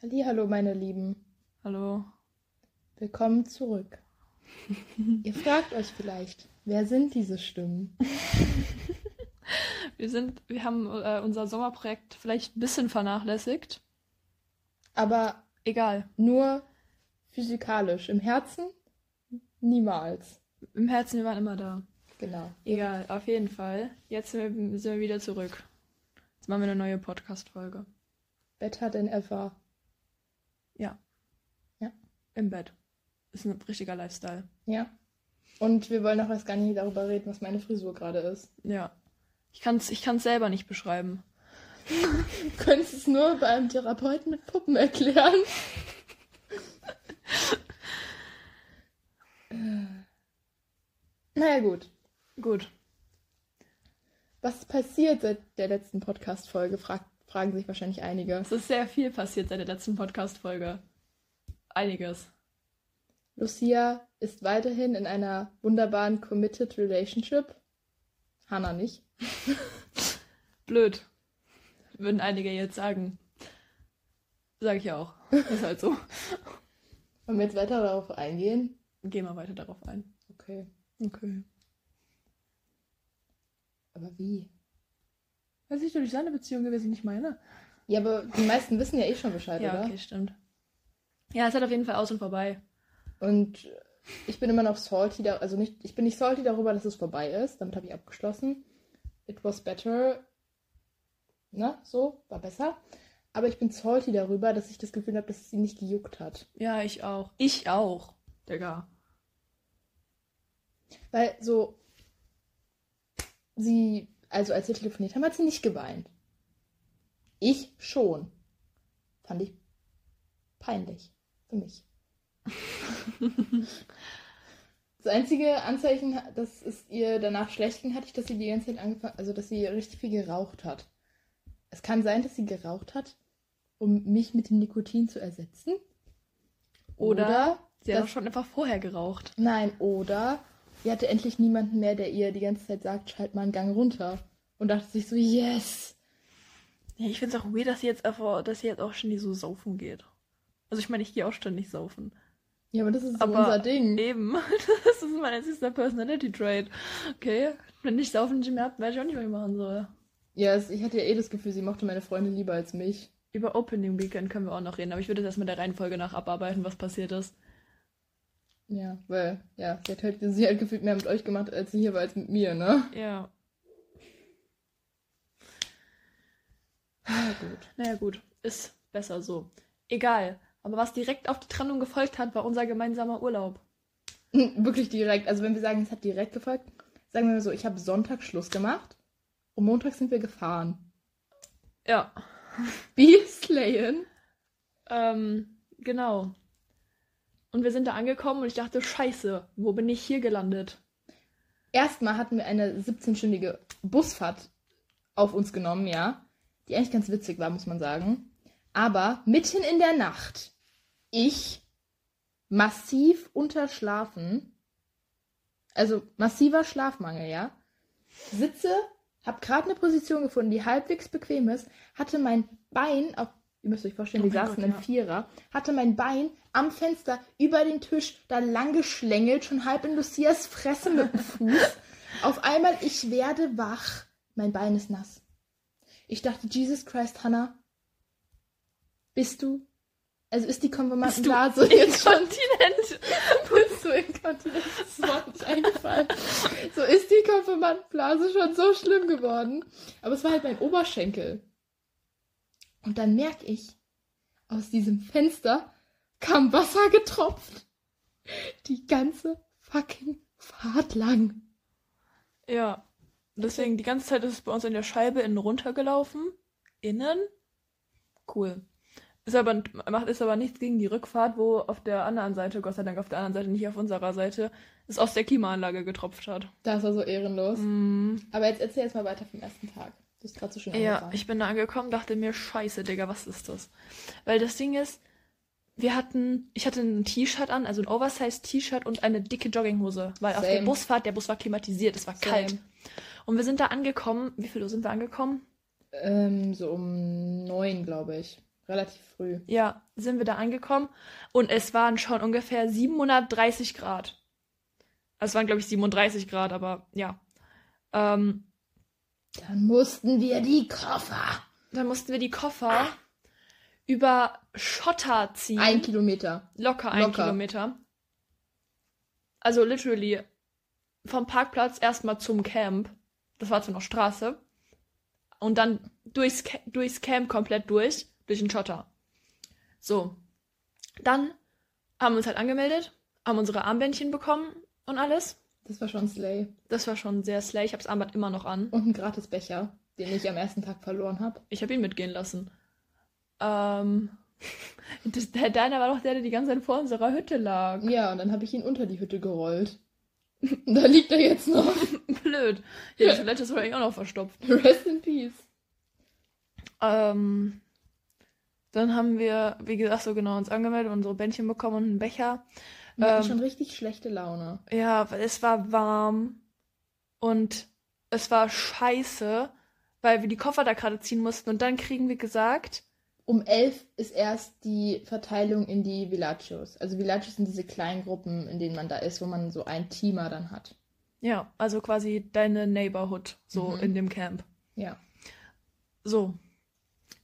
Hallo, meine Lieben. Hallo. Willkommen zurück. Ihr fragt euch vielleicht, wer sind diese Stimmen? Wir sind, wir haben äh, unser Sommerprojekt vielleicht ein bisschen vernachlässigt. Aber Egal. nur physikalisch. Im Herzen niemals. Im Herzen, wir waren immer da. Genau. Egal, auf jeden Fall. Jetzt sind wir, sind wir wieder zurück. Jetzt machen wir eine neue Podcast-Folge. Better than ever. Ja. Ja. Im Bett. Ist ein richtiger Lifestyle. Ja. Und wir wollen auch erst gar nicht darüber reden, was meine Frisur gerade ist. Ja. Ich kann es ich kann's selber nicht beschreiben. Du könntest es nur bei einem Therapeuten mit Puppen erklären. naja, gut. Gut. Was passiert seit der letzten Podcast-Folge? Frag, fragen sich wahrscheinlich einige. Es ist sehr viel passiert seit der letzten Podcast-Folge. Einiges. Lucia ist weiterhin in einer wunderbaren committed relationship. Hannah nicht. Blöd. Würden einige jetzt sagen. Sag ich auch. Ist halt so. Wollen wir jetzt weiter darauf eingehen? Gehen wir weiter darauf ein. Okay. Okay. Aber wie? Das ist doch nicht seine Beziehung gewesen, nicht meine. Ja, aber die meisten wissen ja eh schon Bescheid, Ja, oder? okay, stimmt. Ja, es hat auf jeden Fall aus und vorbei. Und ich bin immer noch salty, da, also nicht, ich bin nicht salty darüber, dass es vorbei ist. Damit habe ich abgeschlossen. It was better. Na, so, war besser. Aber ich bin salty darüber, dass ich das Gefühl habe, dass es sie nicht gejuckt hat. Ja, ich auch. Ich auch. Digga. Weil so, sie, also als wir telefoniert haben, hat sie nicht geweint. Ich schon. Fand ich peinlich. Für mich. Das einzige Anzeichen, dass es ihr danach schlecht ging, hatte ich, dass sie die ganze Zeit angefangen, also dass sie richtig viel geraucht hat. Es kann sein, dass sie geraucht hat, um mich mit dem Nikotin zu ersetzen. Oder Sie hat auch schon einfach vorher geraucht. Nein, oder sie hatte endlich niemanden mehr, der ihr die ganze Zeit sagt, schalt mal einen Gang runter. Und dachte sich so, yes. Ja, ich finde es auch weird, dass sie jetzt einfach, dass sie jetzt auch ständig so saufen geht. Also ich meine, ich gehe auch ständig saufen. Ja, aber das ist so Aber unser Ding. Eben. Das ist mein einzigster Personality Trait. Okay. Wenn ich saufen nicht mehr hab, weiß ich auch nicht, was ich machen soll. Ja, es, ich hatte ja eh das Gefühl, sie mochte meine Freundin lieber als mich. Über Opening Weekend können wir auch noch reden, aber ich würde jetzt erstmal der Reihenfolge nach abarbeiten, was passiert ist. Ja, weil, ja, sie hat halt, sie hat gefühlt mehr mit euch gemacht, als sie hier war, als mit mir, ne? Ja. Na gut. Naja, gut. Ist besser so. Egal. Aber was direkt auf die Trennung gefolgt hat, war unser gemeinsamer Urlaub. Wirklich direkt. Also wenn wir sagen, es hat direkt gefolgt, sagen wir mal so, ich habe Sonntag Schluss gemacht und Montag sind wir gefahren. Ja. Wie slayen? Ähm, genau. Und wir sind da angekommen und ich dachte, scheiße, wo bin ich hier gelandet? Erstmal hatten wir eine 17-stündige Busfahrt auf uns genommen, ja. Die eigentlich ganz witzig war, muss man sagen. Aber mitten in der Nacht, ich massiv unterschlafen, also massiver Schlafmangel, ja, sitze, hab gerade eine Position gefunden, die halbwegs bequem ist, hatte mein Bein, auf, ihr müsst euch vorstellen, Oh wir saßen Gott, im ja. Vierer, hatte mein Bein am Fenster über den Tisch da lang geschlängelt, schon halb in Lucias Fresse mit dem Fuß. Auf einmal, ich werde wach. Mein Bein ist nass. Ich dachte, Jesus Christ, Hannah, bist du, also ist die Konfirmandenblase jetzt schon, Kontinent. bist du inkontinent? Das mir nicht eingefallen. So ist die Konfirmandenblase schon so schlimm geworden. Aber es war halt mein Oberschenkel. Und dann merke ich, aus diesem Fenster kam Wasser getropft. Die ganze fucking Fahrt lang. Ja. Deswegen, die ganze Zeit ist es bei uns in der Scheibe innen runtergelaufen. Innen. Cool. Ist aber, macht ist aber nichts gegen die Rückfahrt, wo auf der anderen Seite, Gott sei Dank auf der anderen Seite, nicht auf unserer Seite, es aus der Klimaanlage getropft hat. Das war so ehrenlos. Mm. Aber jetzt erzähl jetzt mal weiter vom ersten Tag. Du hast gerade so schön Ja, angefangen. ich bin da angekommen, dachte mir, scheiße, Digga, was ist das? Weil das Ding ist, wir hatten, ich hatte ein T-Shirt an, also ein Oversized T-Shirt und eine dicke Jogginghose, weil auf der Same. Busfahrt, der Bus war klimatisiert, es war Same. kalt. Und wir sind da angekommen, wie viel Uhr sind wir angekommen? Ähm, so um neun, glaube ich. relativ früh. Ja, sind wir da angekommen und es waren schon ungefähr 730 Grad. Also es waren, glaube ich, 37 Grad, aber ja. Ähm, Dann mussten wir die Koffer. dann mussten wir die Koffer über Schotter ziehen. Ein Kilometer. Locker ein Locker. Kilometer. Also literally vom Parkplatz erstmal zum Camp. Das war zwar noch Straße. Und dann durchs, durchs Camp komplett durch, durch den Schotter. So. Dann haben wir uns halt angemeldet, haben unsere Armbändchen bekommen und alles. Das war schon Slay. Das war schon sehr slay. Ich habe das Armband immer noch an. Und ein gratis Becher, den ich am ersten Tag verloren habe. Ich habe ihn mitgehen lassen. Ähm, das, der, deiner war doch der, der die ganze Zeit vor unserer Hütte lag. Ja, und dann habe ich ihn unter die Hütte gerollt. da liegt er jetzt noch. Blöd. Ja, die Toilette ist wahrscheinlich auch noch verstopft. Rest in Peace. Ähm, dann haben wir, wie gesagt, so genau uns angemeldet, unsere Bändchen bekommen und einen Becher. Wir hatten Ähm, schon richtig schlechte Laune. Ja, weil es war warm und es war scheiße, weil wir die Koffer da gerade ziehen mussten. Und dann kriegen wir gesagt, Um elf ist erst die Verteilung in die Villagios. Also Villagios sind diese kleinen Gruppen, in denen man da ist, wo man so ein Teamer dann hat. ja, also quasi deine Neighborhood, so Mhm. in dem Camp. Ja. So.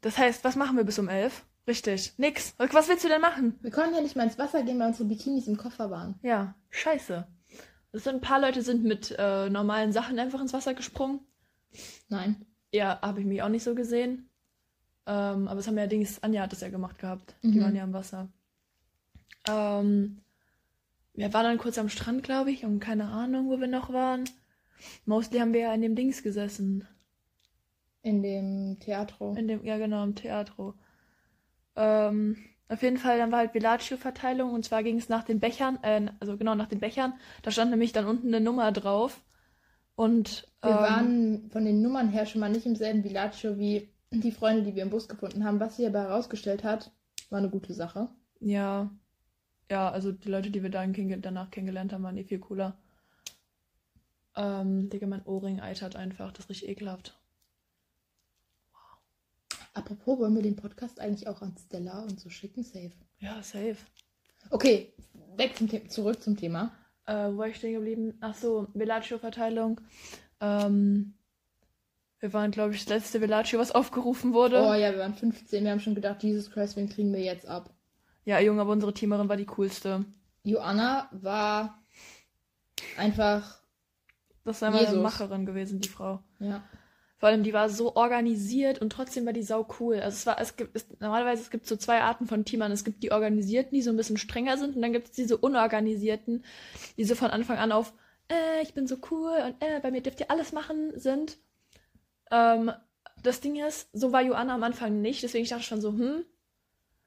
Das heißt, was machen wir bis um elf? Richtig. Nix. Was willst du denn machen? Wir konnten ja nicht mal ins Wasser gehen, weil unsere Bikinis im Koffer waren. Ja, scheiße. Sind ein paar Leute sind mit äh, normalen Sachen einfach ins Wasser gesprungen. Nein. Ja, habe ich mich auch nicht so gesehen. Ähm, aber es haben ja Dings, Anja hat das ja gemacht gehabt. Die Mhm. waren ja im Wasser. Ähm, wir waren dann kurz am Strand, glaube ich, und keine Ahnung, wo wir noch waren. Mostly haben wir ja in dem Dings gesessen. In dem Theatro. In dem, ja genau, im Theatro. Ähm, auf jeden Fall, dann war halt Villaggio-Verteilung und zwar ging es nach den Bechern, äh, also genau nach den Bechern. Da stand nämlich dann unten eine Nummer drauf. Und Wir ähm, waren von den Nummern her schon mal nicht im selben Villaggio wie die Freunde, die wir im Bus gefunden haben. Was sich aber herausgestellt hat, war eine gute Sache. Ja. Ja, also die Leute, die wir dann danach kennengelernt haben, waren eh viel cooler. Ähm, Digga, mein Ohrring eitert einfach. Das richtig ekelhaft. Apropos, wollen wir den Podcast eigentlich auch an Stella und so schicken? Safe. Ja, safe. Okay, weg zum The zurück zum Thema. Äh, wo war ich stehen geblieben? Ach so, Villaggio-Verteilung. Ähm, wir waren, glaube ich, das letzte Villaggio, was aufgerufen wurde. Oh ja, wir waren 15. Wir haben schon gedacht, Jesus Christ, wen kriegen wir jetzt ab? Ja, Junge, aber unsere Teamerin war die coolste. Joanna war einfach, Das einmal eine Jesus. Macherin gewesen, die Frau. ja. Vor allem, die war so organisiert und trotzdem war die sau cool. Also es war, es gibt, es, normalerweise es gibt so zwei Arten von Teamern. Es gibt die Organisierten, die so ein bisschen strenger sind, und dann gibt es diese Unorganisierten, die so von Anfang an auf, äh, ich bin so cool und äh, bei mir dürft ihr alles machen sind. Ähm, das Ding ist, so war Joanna am Anfang nicht, deswegen ich dachte schon so, hm.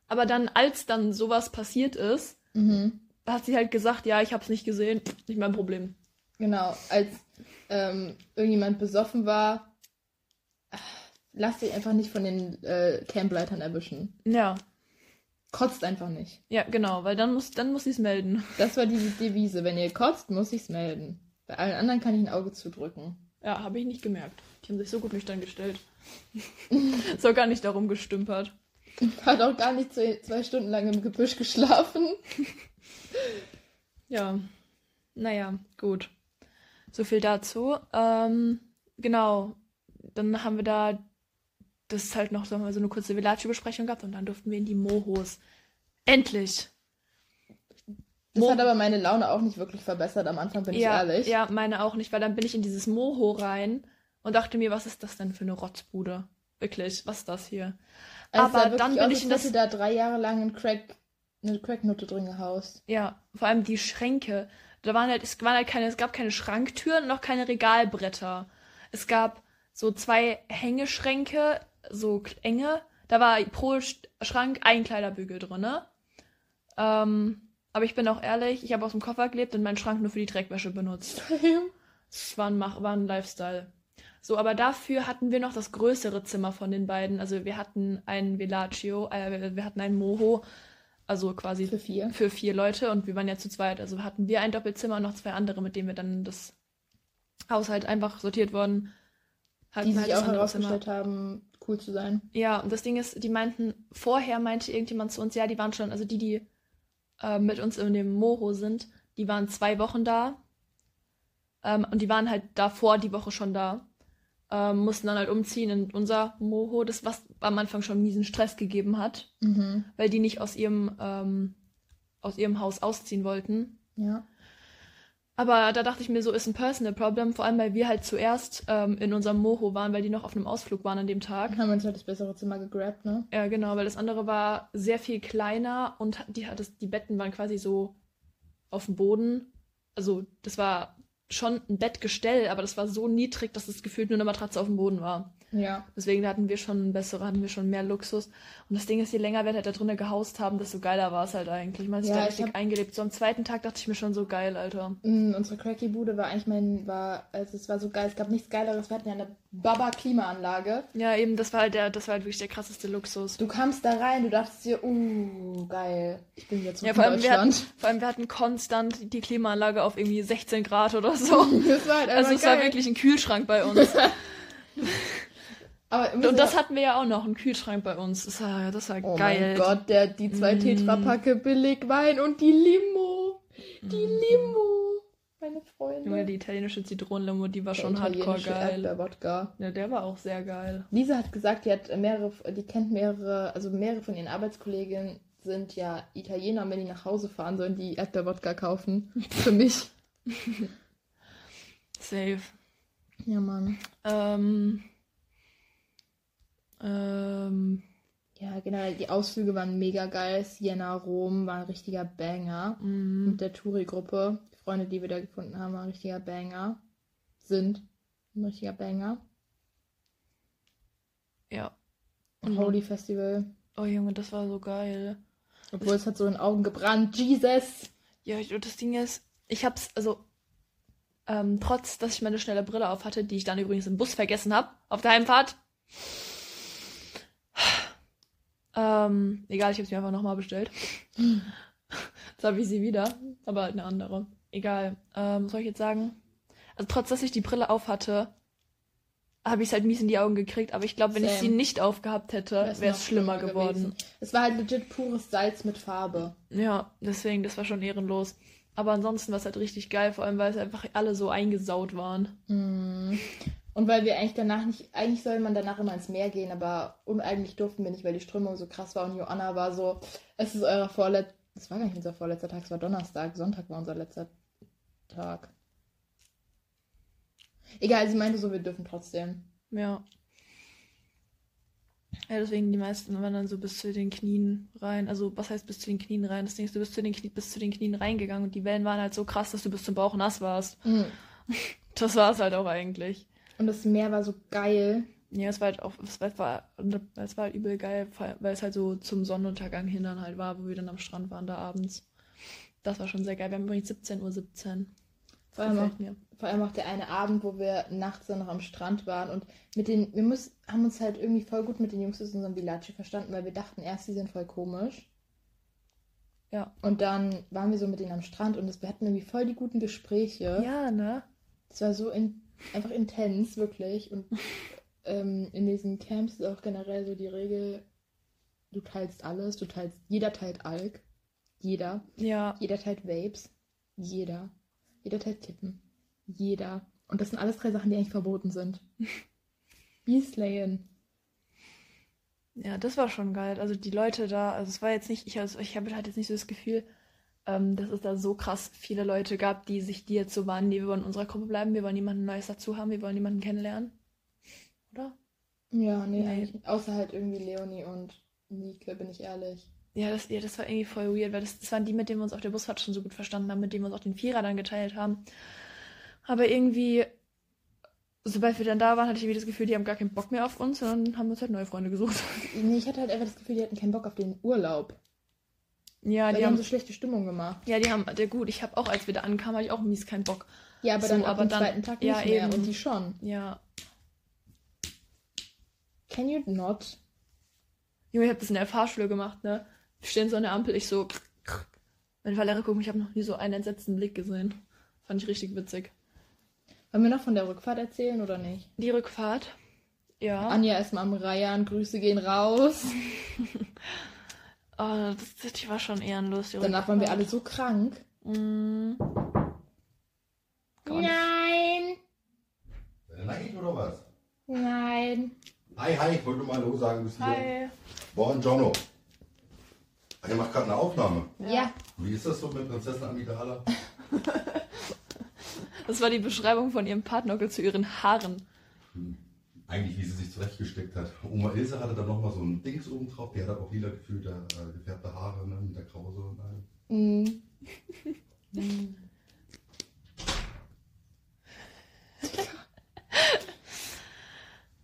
Aber dann, als dann sowas passiert ist, Mhm. hat sie halt gesagt, ja, ich hab's nicht gesehen, nicht mein Problem. Genau, als ähm, irgendjemand besoffen war, lass dich einfach nicht von den äh, Campleitern erwischen. Ja, Kotzt einfach nicht. ja, genau, weil dann muss, dann muss sie es melden. Das war die Devise. Wenn ihr kotzt, muss ich's melden. Bei allen anderen kann ich ein Auge zudrücken. Ja, habe ich nicht gemerkt. Die haben sich so gut nüchtern gestellt. so gar nicht darum gestümpert. Hat auch gar nicht zwei, zwei Stunden lang im Gebüsch geschlafen. Ja, naja, gut. So viel dazu. Ähm, genau, dann haben wir da das ist halt noch so eine kurze Villaggio-Besprechung gehabt und dann durften wir in die Mohos. Endlich! Das Mo- hat aber meine Laune auch nicht wirklich verbessert am Anfang, bin ja, ich ehrlich. ja, meine auch nicht, weil dann bin ich in dieses Moho rein und dachte mir, was ist das denn für eine Rotzbude? Wirklich, was ist das hier? Also aber dann bin ich in das hätte da drei Jahre lang ein Crack, eine Cracknutte drin gehaust. Ja, vor allem die Schränke. Da waren halt, es waren halt keine, es gab keine Schranktüren und auch keine Regalbretter. Es gab so zwei Hängeschränke, so enge. Da war pro Sch- Schrank ein Kleiderbügel drin. Ähm, aber ich bin auch ehrlich, ich habe aus dem Koffer gelebt und meinen Schrank nur für die Dreckwäsche benutzt. Es war ein, war ein Lifestyle. So, aber dafür hatten wir noch das größere Zimmer von den beiden. Also wir hatten ein Villaggio, äh, wir hatten ein Moho, also quasi Für vier. für vier Leute und wir waren ja zu zweit. Also hatten wir ein Doppelzimmer und noch zwei andere, mit denen wir dann das Haus halt einfach sortiert worden. Die Hatten sich halt das auch herausgestellt haben, cool zu sein. Ja, und das Ding ist, die meinten, vorher meinte irgendjemand zu uns, ja, die waren schon, also die, die äh, mit uns in dem Moho sind, die waren zwei Wochen da. Ähm, und die waren halt davor die Woche schon da. Ähm, mussten dann halt umziehen in unser Moho, das was am Anfang schon miesen Stress gegeben hat, Mhm. weil die nicht aus ihrem, ähm, aus ihrem Haus ausziehen wollten. Ja. Aber da dachte ich mir, so ist ein Personal Problem, vor allem weil wir halt zuerst ähm, in unserem Moho waren, weil die noch auf einem Ausflug waren an dem Tag. Haben wir uns halt das bessere Zimmer gegrabt, ne? Ja, genau, weil das andere war sehr viel kleiner und die, hat es, die Betten waren quasi so auf dem Boden. Also, das war schon ein Bettgestell, aber das war so niedrig, dass es gefühlt nur eine Matratze auf dem Boden war. Ja. Deswegen hatten wir schon bessere, hatten wir schon mehr Luxus. Und das Ding ist, je länger wir halt da drinnen gehaust haben, desto geiler war es halt eigentlich. Man hat sich Ja, da ich richtig hab- eingelebt. So am zweiten Tag dachte ich mir schon so geil, Alter. Mm, unsere Cracky-Bude war eigentlich mein, war, also es war so geil, es gab nichts Geileres. Wir hatten ja eine Baba-Klimaanlage. Ja, eben, das war halt der, das war halt wirklich der krasseste Luxus. Du kamst da rein, du dachtest dir, uh, geil, ich bin jetzt Ja, vor allem, wir hatten, Deutschland. vor allem wir hatten konstant die Klimaanlage auf irgendwie 16 Grad oder so. Das war halt Also einfach es war geil. wirklich ein Kühlschrank bei uns. Aber Und das hatten wir ja auch noch, einen Kühlschrank bei uns. Das war, das war Oh geil. mein Gott, der, die zwei Mm. Tetrapacke Billigwein und die Limo. Die Mm. Limo. Meine Freunde. Junge, die italienische Zitronenlimo, die war Der schon hardcore geil. Erdbeerwodka. Ja, der war auch sehr geil. Lisa hat gesagt, die hat mehrere, die kennt mehrere, also mehrere von ihren Arbeitskolleginnen sind ja Italiener und wenn die nach Hause fahren, sollen die Erdbeerwodka kaufen. Für mich. Safe. Ja, Mann. Ähm, ähm, Ja, generell, die Ausflüge waren mega geil. Siena, Rom war ein richtiger Banger. mm, Mit der Touri-Gruppe. Die Freunde, die wir da gefunden haben, waren ein richtiger Banger. Sind ein richtiger Banger. ja. Mhm. Holy Festival. Oh Junge, das war so geil. Obwohl es hat so in den Augen gebrannt. Jesus! Ja, ich- und das Ding ist, ich hab's, also, ähm, trotz, dass ich meine schnelle Brille auf hatte, die ich dann übrigens im Bus vergessen habe, auf der Heimfahrt. Ähm, egal, ich habe sie einfach nochmal bestellt. Jetzt habe ich sie wieder, aber halt eine andere. Egal. Ähm, was soll ich jetzt sagen? Also trotz, dass ich die Brille auf hatte, habe ich es halt mies in die Augen gekriegt. Aber ich glaube, wenn ich Same. sie nicht aufgehabt hätte, wäre es schlimmer schlimmer geworden. gewesen. Es war halt legit pures Salz mit Farbe. Ja, deswegen, das war schon ehrenlos. Aber ansonsten war es halt richtig geil, vor allem weil es einfach alle so eingesaut waren. Mm. Und weil wir eigentlich danach nicht, eigentlich soll man danach immer ins Meer gehen, aber uneigentlich durften wir nicht, weil die Strömung so krass war und Joanna war so, es ist euer vorletzter, das war gar nicht unser vorletzter Tag, es war Donnerstag, Sonntag war unser letzter Tag. Egal, sie meinte so, wir dürfen trotzdem. Ja. Ja, deswegen die meisten waren dann so bis zu den Knien rein. Also, was heißt bis zu den Knien rein? Das Ding ist, du bist zu den Knie, bis zu den Knien reingegangen und die Wellen waren halt so krass, dass du bis zum Bauch nass warst. Mm. Das war es halt auch eigentlich. Und das Meer war so geil. Ja, es war halt auch, es war, es war, halt übel geil, weil es halt so zum Sonnenuntergang hin dann halt war, wo wir dann am Strand waren da abends. Das war schon sehr geil. Wir haben übrigens 17.17 Uhr. 17. Vor allem, auch, mir. vor allem auch der eine Abend, wo wir nachts dann noch am Strand waren und mit den, wir muss, haben uns halt irgendwie voll gut mit den Jungs aus unserem Villaggio verstanden, weil wir dachten erst, die sind voll komisch. Ja. Und dann waren wir so mit denen am Strand und das, wir hatten irgendwie voll die guten Gespräche. Ja, ne? Es war so in, einfach intens, wirklich. Und ähm, in diesen Camps ist auch generell so die Regel, du teilst alles, du teilst, jeder teilt Alk. Jeder. Ja. Jeder teilt Vapes. Jeder. Jeder teilt Kippen. Jeder. Und das sind alles drei Sachen, die eigentlich verboten sind. Wie slayen. Ja, das war schon geil. Also die Leute da, also es war jetzt nicht, ich, also ich habe halt jetzt nicht so das Gefühl, ähm, dass es da so krass viele Leute gab, die sich, die jetzt so waren, die wir wollen in unserer Gruppe bleiben, wir wollen niemanden Neues dazu haben, wir wollen niemanden kennenlernen. Oder? Ja, nee, Nee. eigentlich. Außer halt irgendwie Leonie und Nike, bin ich ehrlich. Ja, das, ja, das war irgendwie voll weird, weil das, das waren die, mit denen wir uns auf der Busfahrt schon so gut verstanden haben, mit denen wir uns auch den Vierer dann geteilt haben. Aber irgendwie, sobald wir dann da waren, hatte ich irgendwie das Gefühl, die haben gar keinen Bock mehr auf uns, sondern haben uns halt neue Freunde gesucht. Nee, ich hatte halt einfach das Gefühl, die hatten keinen Bock auf den Urlaub. Ja, Weil die haben, so schlechte Stimmung gemacht. ja, die haben, der gut, ich habe auch, als wir da ankamen, hatte ich auch mies keinen Bock. Ja, aber So, dann ab aber dem dann- zweiten Tag ja, nicht mehr. eben. Und die schon. Ja. Can you not? Junge, ich habe das in der Fahrschule gemacht, ne? Wir stehen so an der Ampel, ich so. Meine Fahrlehrer gucken, ich habe noch nie so einen entsetzten Blick gesehen. Fand ich richtig witzig. Wollen wir noch von der Rückfahrt erzählen oder nicht? Die Rückfahrt. Ja. Anja ist mal am Reihen, Grüße gehen raus. Oh, das, die war schon ehrenlos. Die Danach waren wir alle so krank. Mm. Gar nicht. Nein, Nein, oder was? nein. Hi, hi, ich wollte nur mal Hallo sagen. Bis hier. Hi. Buongiorno. Ah, Ihr macht gerade eine Aufnahme. Ja. Wie ist das so mit Prinzessin Amidala? Das war die Beschreibung von ihrem Partner zu ihren Haaren. Eigentlich, wie sie sich zurechtgesteckt hat. Oma Ilse hatte dann nochmal so ein Dings oben drauf. Die hat auch lila gefühlte, äh, gefärbte Haare ne, mit der Krause und allem. Mhm.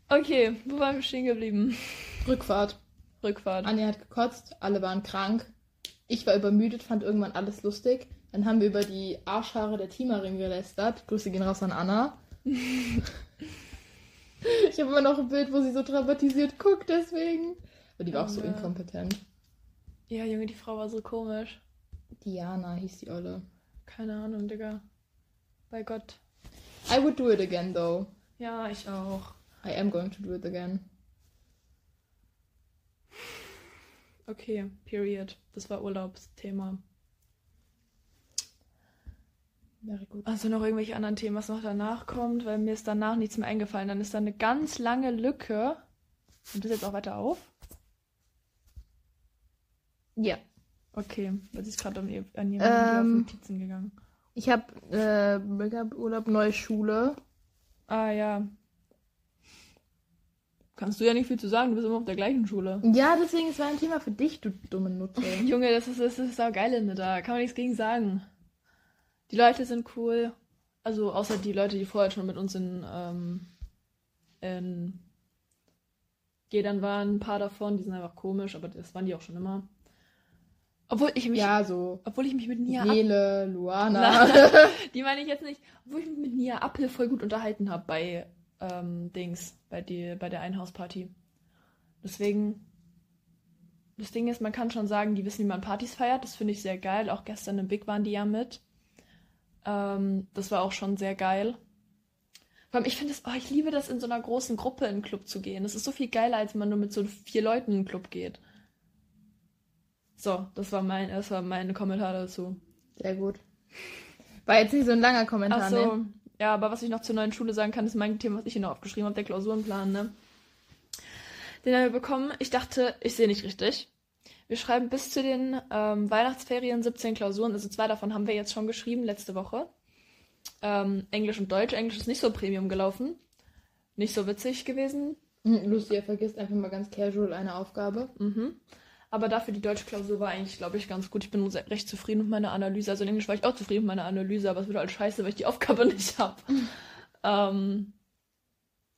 Okay, wo waren wir stehen geblieben? Rückfahrt. Rückfahrt. Anja hat gekotzt, alle waren krank. Ich war übermüdet, fand irgendwann alles lustig. Dann haben wir über die Arschhaare der Teamerin gelästert. Grüße gehen raus an Anna. ich habe immer noch ein Bild, wo sie so traumatisiert guckt, deswegen. Aber die war auch so Oh, ja. inkompetent. Ja, Junge, die Frau war so komisch. Diana hieß die Olle. Keine Ahnung, Digga. Bei Gott. I would do it again, though. Ja, ich auch. I am going to do it again. Okay, period. Das war Urlaubsthema. Very good. Also noch irgendwelche anderen Themen, was noch danach kommt, weil mir ist danach nichts mehr eingefallen. Dann ist da eine ganz lange Lücke. Und das jetzt auch weiter auf? Ja. Okay, sie ist gerade ihr- an jemanden Ähm. Notizen gegangen. Ich habe äh, Breakup-Urlaub, neue Schule. Ah ja. Kannst du ja nicht viel zu sagen, du bist immer auf der gleichen Schule. Ja, deswegen ist es ein Thema für dich, du dumme Nutte. Junge, das ist, das ist auch geil da. Kann man nichts gegen sagen. Die Leute sind cool. Also außer die Leute, die vorher schon mit uns in, ähm, in Gedern waren, ein paar davon, die sind einfach komisch, aber das waren die auch schon immer. Obwohl ich mich, ja, so. obwohl ich mich mit Nia Nele, Luana. Na, die meine ich jetzt nicht. Obwohl ich mich mit Nia Appel voll gut unterhalten habe bei ähm, Dings, bei, die, bei der Einhausparty. Deswegen, das Ding ist, man kann schon sagen, die wissen, wie man Partys feiert. Das finde ich sehr geil. Auch gestern im Big waren die ja mit. Ähm, das war auch schon sehr geil. Vor allem, ich finde es, oh, ich liebe das, in so einer großen Gruppe in einen Club zu gehen. Das ist so viel geiler, als wenn man nur mit so vier Leuten in einen Club geht. So, das war mein, das war mein Kommentar dazu. Sehr gut. War jetzt nicht so ein langer Kommentar, Ach so. ne? Ja, aber was ich noch zur neuen Schule sagen kann, ist mein Thema, was ich hier noch aufgeschrieben habe, der Klausurenplan, ne? Den haben wir bekommen. Ich dachte, ich sehe nicht richtig. Wir schreiben bis zu den ähm, Weihnachtsferien 17 Klausuren. Also zwei davon haben wir jetzt schon geschrieben, letzte Woche. Ähm, Englisch und Deutsch. Englisch ist nicht so Premium gelaufen. Nicht so witzig gewesen. Hm, Lucia vergisst einfach mal ganz casual eine Aufgabe. Mhm. Aber dafür die deutsche Klausur war eigentlich, glaube ich, ganz gut. Ich bin recht zufrieden mit meiner Analyse. Also in Englisch war ich auch zufrieden mit meiner Analyse, aber es wird halt scheiße, weil ich die Aufgabe nicht habe. ähm,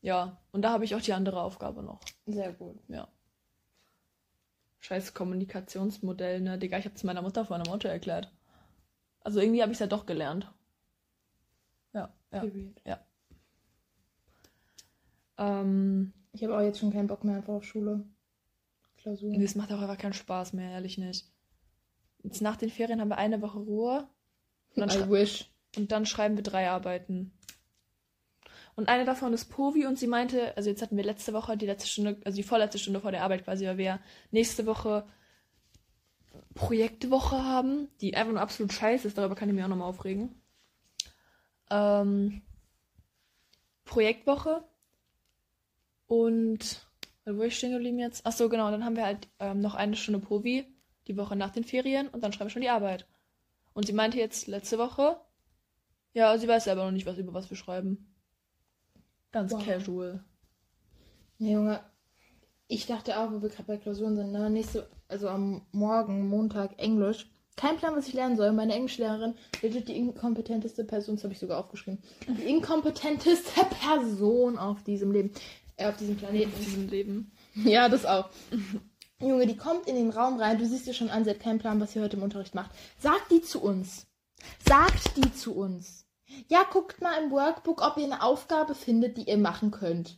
ja, und da habe ich auch die andere Aufgabe noch. Sehr gut. Ja. Scheiß Kommunikationsmodell, ne? Digga, ich habe es meiner Mutter vor einem Auto erklärt. Also irgendwie habe ich es ja doch gelernt. Ja, ja. Period. Ähm, Ich habe auch jetzt schon keinen Bock mehr einfach auf Schule. Klausuren. Nee, es macht auch einfach keinen Spaß mehr, ehrlich nicht. Jetzt nach den Ferien haben wir eine Woche Ruhe und dann, I wish. und dann schreiben wir drei Arbeiten. Und eine davon ist Povi und sie meinte, also jetzt hatten wir letzte Woche die letzte Stunde, also die vorletzte Stunde vor der Arbeit quasi, weil wir nächste Woche Projektwoche haben, die einfach nur absolut scheiße ist, darüber kann ich mich auch nochmal aufregen. Ähm, Projektwoche und wo ich stehen geblieben jetzt? Ach so, genau. Dann haben wir halt ähm, noch eine Stunde Povi die Woche nach den Ferien und dann schreiben wir schon die Arbeit. Und sie meinte jetzt letzte Woche, ja, sie weiß selber noch nicht, was über was wir schreiben. Ganz Wow. casual. Ja, Junge, ich dachte auch, wo wir gerade bei Klausuren sind, ne? Nächste, also am Morgen, Montag, Englisch. Kein Plan, was ich lernen soll. Meine Englischlehrerin, legit die inkompetenteste Person, das habe ich sogar aufgeschrieben. Die inkompetenteste Person auf diesem Leben. Äh, auf diesem Planeten. In diesem Leben. Ja, das auch. Junge, die kommt in den Raum rein. Du siehst ja schon an, sie hat keinen Plan, was sie heute im Unterricht macht. Sagt die zu uns. Sagt die zu uns. Ja, guckt mal im Workbook, ob ihr eine Aufgabe findet, die ihr machen könnt.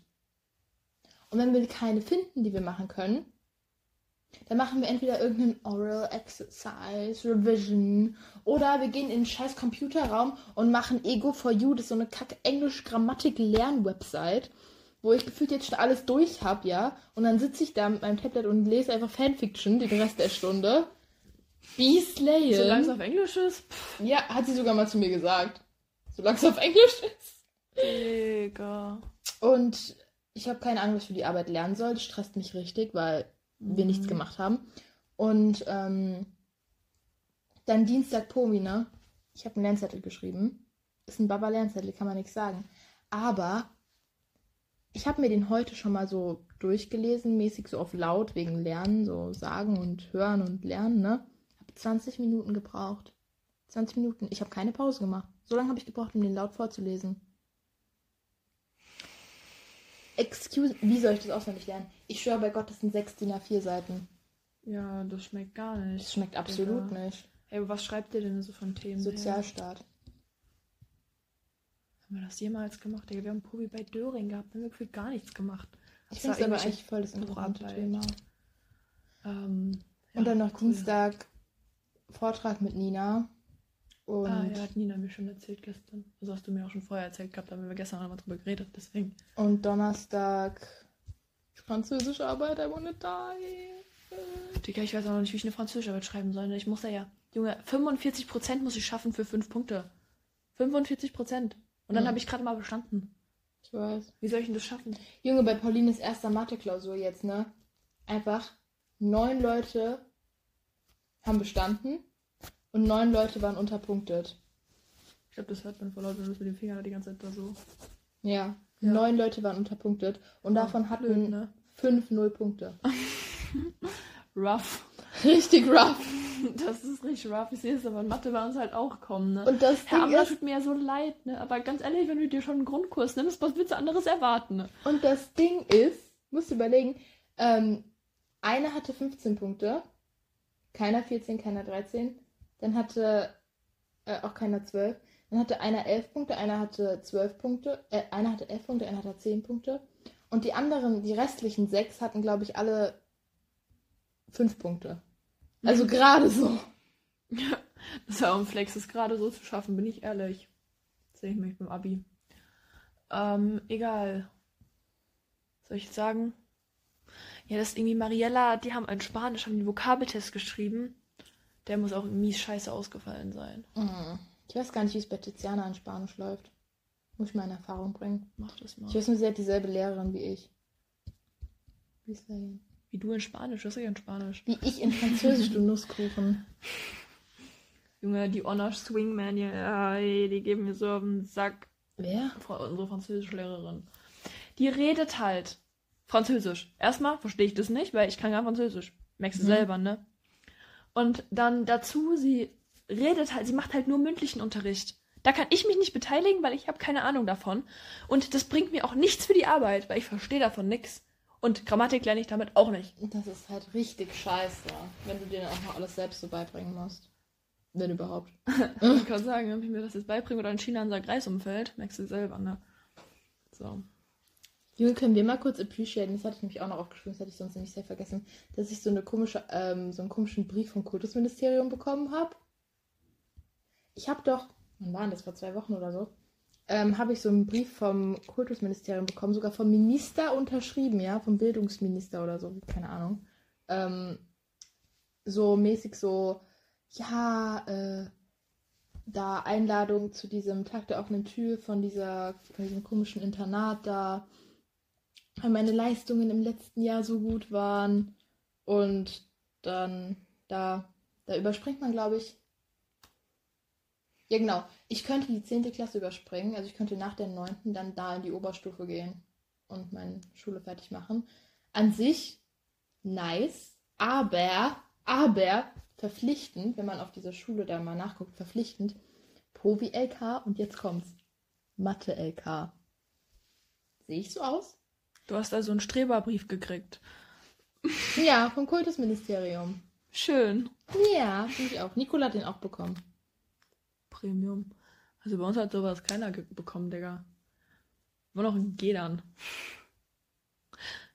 Und wenn wir keine finden, die wir machen können, dann machen wir entweder irgendeinen Oral Exercise, Revision, oder wir gehen in einen scheiß Computerraum und machen Ego for You, das ist so eine kack Englisch-Grammatik-Lern-Website. wo ich gefühlt jetzt schon alles durch habe, ja. Und dann sitze ich da mit meinem Tablet und lese einfach Fanfiction den Rest der Stunde. Wie slayen. Solange es auf Englisch ist. Pff, Ja, hat sie sogar mal zu mir gesagt. Solange es auf Englisch ist. Digga. Und ich habe keine Ahnung, was ich für die Arbeit lernen soll. Das stresst mich richtig, weil wir Mhm. nichts gemacht haben. Und ähm, dann Dienstag Pomi, ne? Ich habe einen Lernzettel geschrieben. Ist ein Baba-Lernzettel, kann man nichts sagen. Aber ich habe mir den heute schon mal so durchgelesen, mäßig so auf laut, wegen Lernen, so sagen und hören und lernen, ne? Habe 20 Minuten gebraucht. 20 Minuten. Ich habe keine Pause gemacht. So lange habe ich gebraucht, um den laut vorzulesen. Excuse, wie soll ich das auswendig lernen? Ich schwöre bei Gott, das sind sechs DIN A4 Seiten. Ja, das schmeckt gar Das nicht. schmeckt absolut Ja. nicht. Ey, aber was schreibt ihr denn so von Themen? her? Sozialstaat. Haben wir das jemals gemacht? Wir haben Probi bei Döring gehabt. Wir haben gefühlt gar nichts gemacht. Ich Das finde es aber eigentlich voll das interessante. Thema. Ähm, ja, Und dann noch cool. Dienstag Vortrag mit Nina. Und Ah, ja, hat Nina mir schon erzählt gestern. Also hast du mir auch schon vorher erzählt gehabt, da haben wir gestern noch mal drüber geredet, deswegen. Und Donnerstag französische Arbeit, I wanna die. Digga, ich weiß auch noch nicht, wie ich eine Französische schreiben soll. ne? Ich muss da ja, Junge, 45% muss ich schaffen für 5 Punkte. 45%. Und dann Mhm. habe ich gerade mal bestanden. Ich weiß. Wie soll ich denn das schaffen? Junge, bei Paulines erster Mathe-Klausur jetzt, ne? Einfach neun Leute haben bestanden und neun Leute waren unterpunktet. Ich glaube, das hört man vor Leuten, wenn du das mit dem Finger da die ganze Zeit da so. Ja. Ja. Neun Leute waren unterpunktet und davon Oh, hatten blöd, ne? fünf null Punkte. Rough. Richtig rough. Das ist richtig rough. Ich sehe es aber in Mathe bei uns halt auch kommen, ne? Und das Herr Ding Amler ist, tut mir ja so leid, ne? Aber ganz ehrlich, wenn du dir schon einen Grundkurs nimmst, was willst du anderes erwarten, ne? und das Ding ist, musst du überlegen, ähm, einer hatte 15 Punkte, keiner 14, keiner 13, dann hatte äh, auch keiner 12, dann hatte einer 11 Punkte, einer hatte 12 Punkte, äh, einer hatte 11 Punkte, einer hatte 10 Punkte und die anderen, die restlichen sechs hatten, glaube ich, alle 5 Punkte. Also Mhm. gerade so. Das ist ja auch ein Flex, das gerade so zu schaffen, bin ich ehrlich. Sehe ich mich beim Abi. Ähm, egal. Soll ich jetzt sagen? Ja, das ist irgendwie Mariella, die haben in Spanisch, haben den Vokabeltest geschrieben. Der muss auch mies scheiße ausgefallen sein. Mhm. Ich weiß gar nicht, wie es bei Tiziana in Spanisch läuft. Muss ich mal in Erfahrung bringen. Mach das mal. Ich weiß nur, sie hat dieselbe Lehrerin wie ich. Wie ist das denn? Wie du in Spanisch, du hast ja in Spanisch. Wie ich in Französisch, du Nusskuchen. Junge, die Honor Swingman, ja, ey, die geben mir so auf den Sack. Wer? Unsere Französischlehrerin. Die redet halt Französisch. Erstmal verstehe ich das nicht, weil ich kann gar Französisch. Merkst du Mhm. selber, ne? Und dann dazu, sie redet halt, sie macht halt nur mündlichen Unterricht. Da kann ich mich nicht beteiligen, weil ich habe keine Ahnung davon. Und das bringt mir auch nichts für die Arbeit, weil ich verstehe davon nichts. Und Grammatik lerne ich damit auch nicht. Das ist halt richtig scheiße, wenn du dir dann auch noch alles selbst so beibringen musst. Wenn überhaupt. Ich kann sagen, wenn ich mir das jetzt beibringe oder in China ein Sack Reis umfällt, merkst du selber, ne? So. Junge, können wir mal kurz appreciaten, das hatte ich nämlich auch noch aufgeschrieben, das hätte ich sonst nämlich sehr vergessen, dass ich so eine komische, ähm, so einen komischen Brief vom Kultusministerium bekommen habe. Ich habe doch, wann war denn das, vor zwei Wochen oder so, ähm, habe ich so einen Brief vom Kultusministerium bekommen, sogar vom Minister unterschrieben, ja, vom Bildungsminister oder so, keine Ahnung. Ähm, so mäßig so, ja, äh, da Einladung zu diesem Tag der offenen Tür von dieser, von diesem komischen Internat da, weil meine Leistungen im letzten Jahr so gut waren. Und dann da, da überspringt man, glaube ich. Ja, genau. Ich könnte die 10. Klasse überspringen. Also ich könnte nach der 9. dann da in die Oberstufe gehen und meine Schule fertig machen. An sich nice, aber, aber verpflichtend, wenn man auf dieser Schule da mal nachguckt, verpflichtend, Provi-LK und jetzt kommt's. Mathe-LK. Sehe ich so aus? Du hast also einen Streberbrief gekriegt. Ja, vom Kultusministerium. Schön. Ja, finde ich auch. Nicola hat den auch bekommen. Premium. Also bei uns hat sowas keiner bekommen, Digga. Nur noch ein Gedern.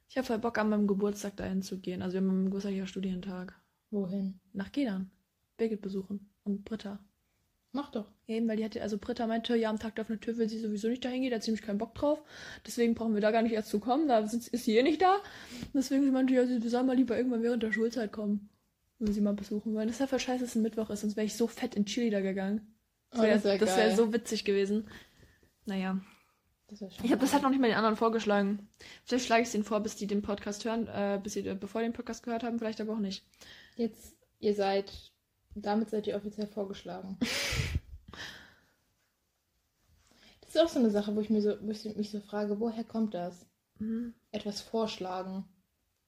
Ich habe voll Bock, an meinem Geburtstag dahin zu gehen. Also wir haben am Geburtstag ja Studientag. Wohin? Nach Gedern. Birgit besuchen. Und Britta. Mach doch. Eben, weil die hatte, also Britta meinte, ja, am Tag der offenen Tür will sie sowieso nicht dahin gehen, da hat sie nämlich keinen Bock drauf. Deswegen brauchen wir da gar nicht erst zu kommen, da ist, ist sie eh nicht da. Deswegen sie meinte, ja, sie soll mal lieber irgendwann während der Schulzeit kommen. Wenn sie mal besuchen wollen. Das ist ja voll scheiße, dass es ein Mittwoch ist, sonst wäre ich so fett in Chili da gegangen. Das Oh, wäre das wär so witzig gewesen. Naja. Ich habe das halt noch nicht mal den anderen vorgeschlagen. Vielleicht schlage ich es denen vor, bis die den Podcast hören, äh, bis sie, äh, bevor den Podcast gehört haben, vielleicht aber auch nicht. Jetzt, ihr seid, damit seid ihr offiziell vorgeschlagen. das ist auch so eine Sache, wo ich, mir so, wo ich mich so frage, woher kommt das? Mhm. Etwas vorschlagen.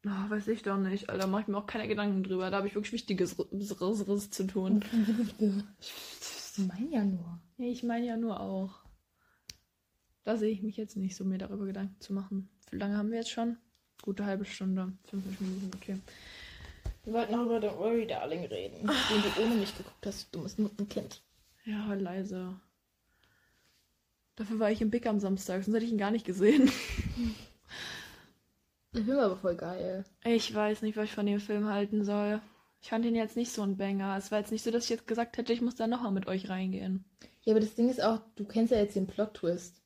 Oh, weiß ich doch nicht, Alter. Mach ich mir auch keine Gedanken drüber. Da habe ich wirklich Wichtiges zu tun. Ich meine ja nur. Nee, ich meine ja nur auch. Da sehe ich mich jetzt nicht so, mir darüber Gedanken zu machen. Wie lange haben wir jetzt schon? Gute halbe Stunde. 50 Minuten, okay. Wir wollten noch über den Worry Darling reden, den du ohne mich geguckt hast, du dummes Muttenkind. Ja, leise. Dafür war ich im Big am Samstag, sonst hätte ich ihn gar nicht gesehen. Der Film war aber voll geil. Ich weiß nicht, was ich von dem Film halten soll. Ich fand ihn jetzt nicht so ein Banger. Es war jetzt nicht so, dass ich jetzt gesagt hätte, ich muss da nochmal mit euch reingehen. Ja, aber das Ding ist auch, du kennst ja jetzt den Plot-Twist.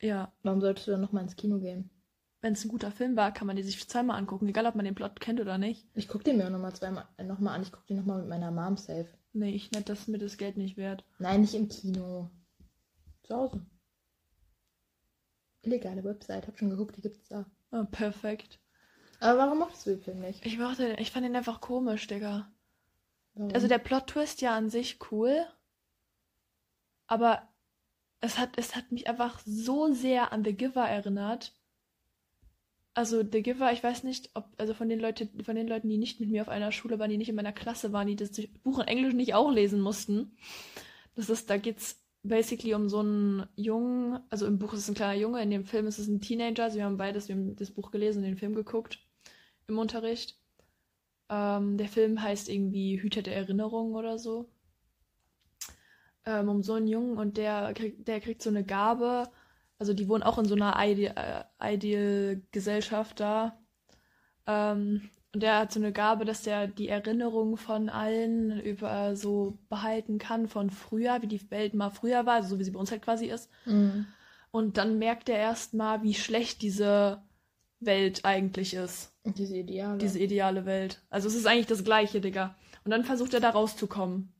Ja, Warum solltest du dann nochmal ins Kino gehen? Wenn es ein guter Film war, kann man den sich zweimal angucken, egal ob man den Plot kennt oder nicht. Ich guck den mir auch nochmal zweimal äh, noch mal an. Ich guck den nochmal mit meiner Mom safe. Nee, ich nicht, das ist mir das Geld nicht wert. Nein, nicht im Kino. Zu Hause. Illegale Website, hab schon geguckt, die gibt's da. Oh, perfekt. Aber warum mochtest du den Film nicht? Ich mochte den, ich fand den einfach komisch, Digga. Warum? Also der Plot-Twist ja an sich cool, aber es hat, es hat mich einfach so sehr an The Giver erinnert. Also The Giver, ich weiß nicht, ob, also von den Leute, von den Leuten, die nicht mit mir auf einer Schule waren, die nicht in meiner Klasse waren, die das Buch in Englisch nicht auch lesen mussten. Das ist, da geht's basically um so einen Jungen, also im Buch ist es ein kleiner Junge, in dem Film ist es ein Teenager. Also wir haben beides, wir haben das Buch gelesen und den Film geguckt im Unterricht. Ähm, der Film heißt irgendwie Hüter der Erinnerung oder so. Ähm, um so einen Jungen und der der kriegt so eine Gabe. Also die wohnen auch in so einer äh, Ideal-Gesellschaft da. Ähm, und der hat so eine Gabe, dass der die Erinnerung von allen über so behalten kann von früher, wie die Welt mal früher war, also so wie sie bei uns halt quasi ist. Mhm. Und dann merkt er erst mal, wie schlecht diese Welt eigentlich ist. Diese Ideale. Diese ideale Welt. Also es ist eigentlich das Gleiche, Digga. Und dann versucht er da rauszukommen.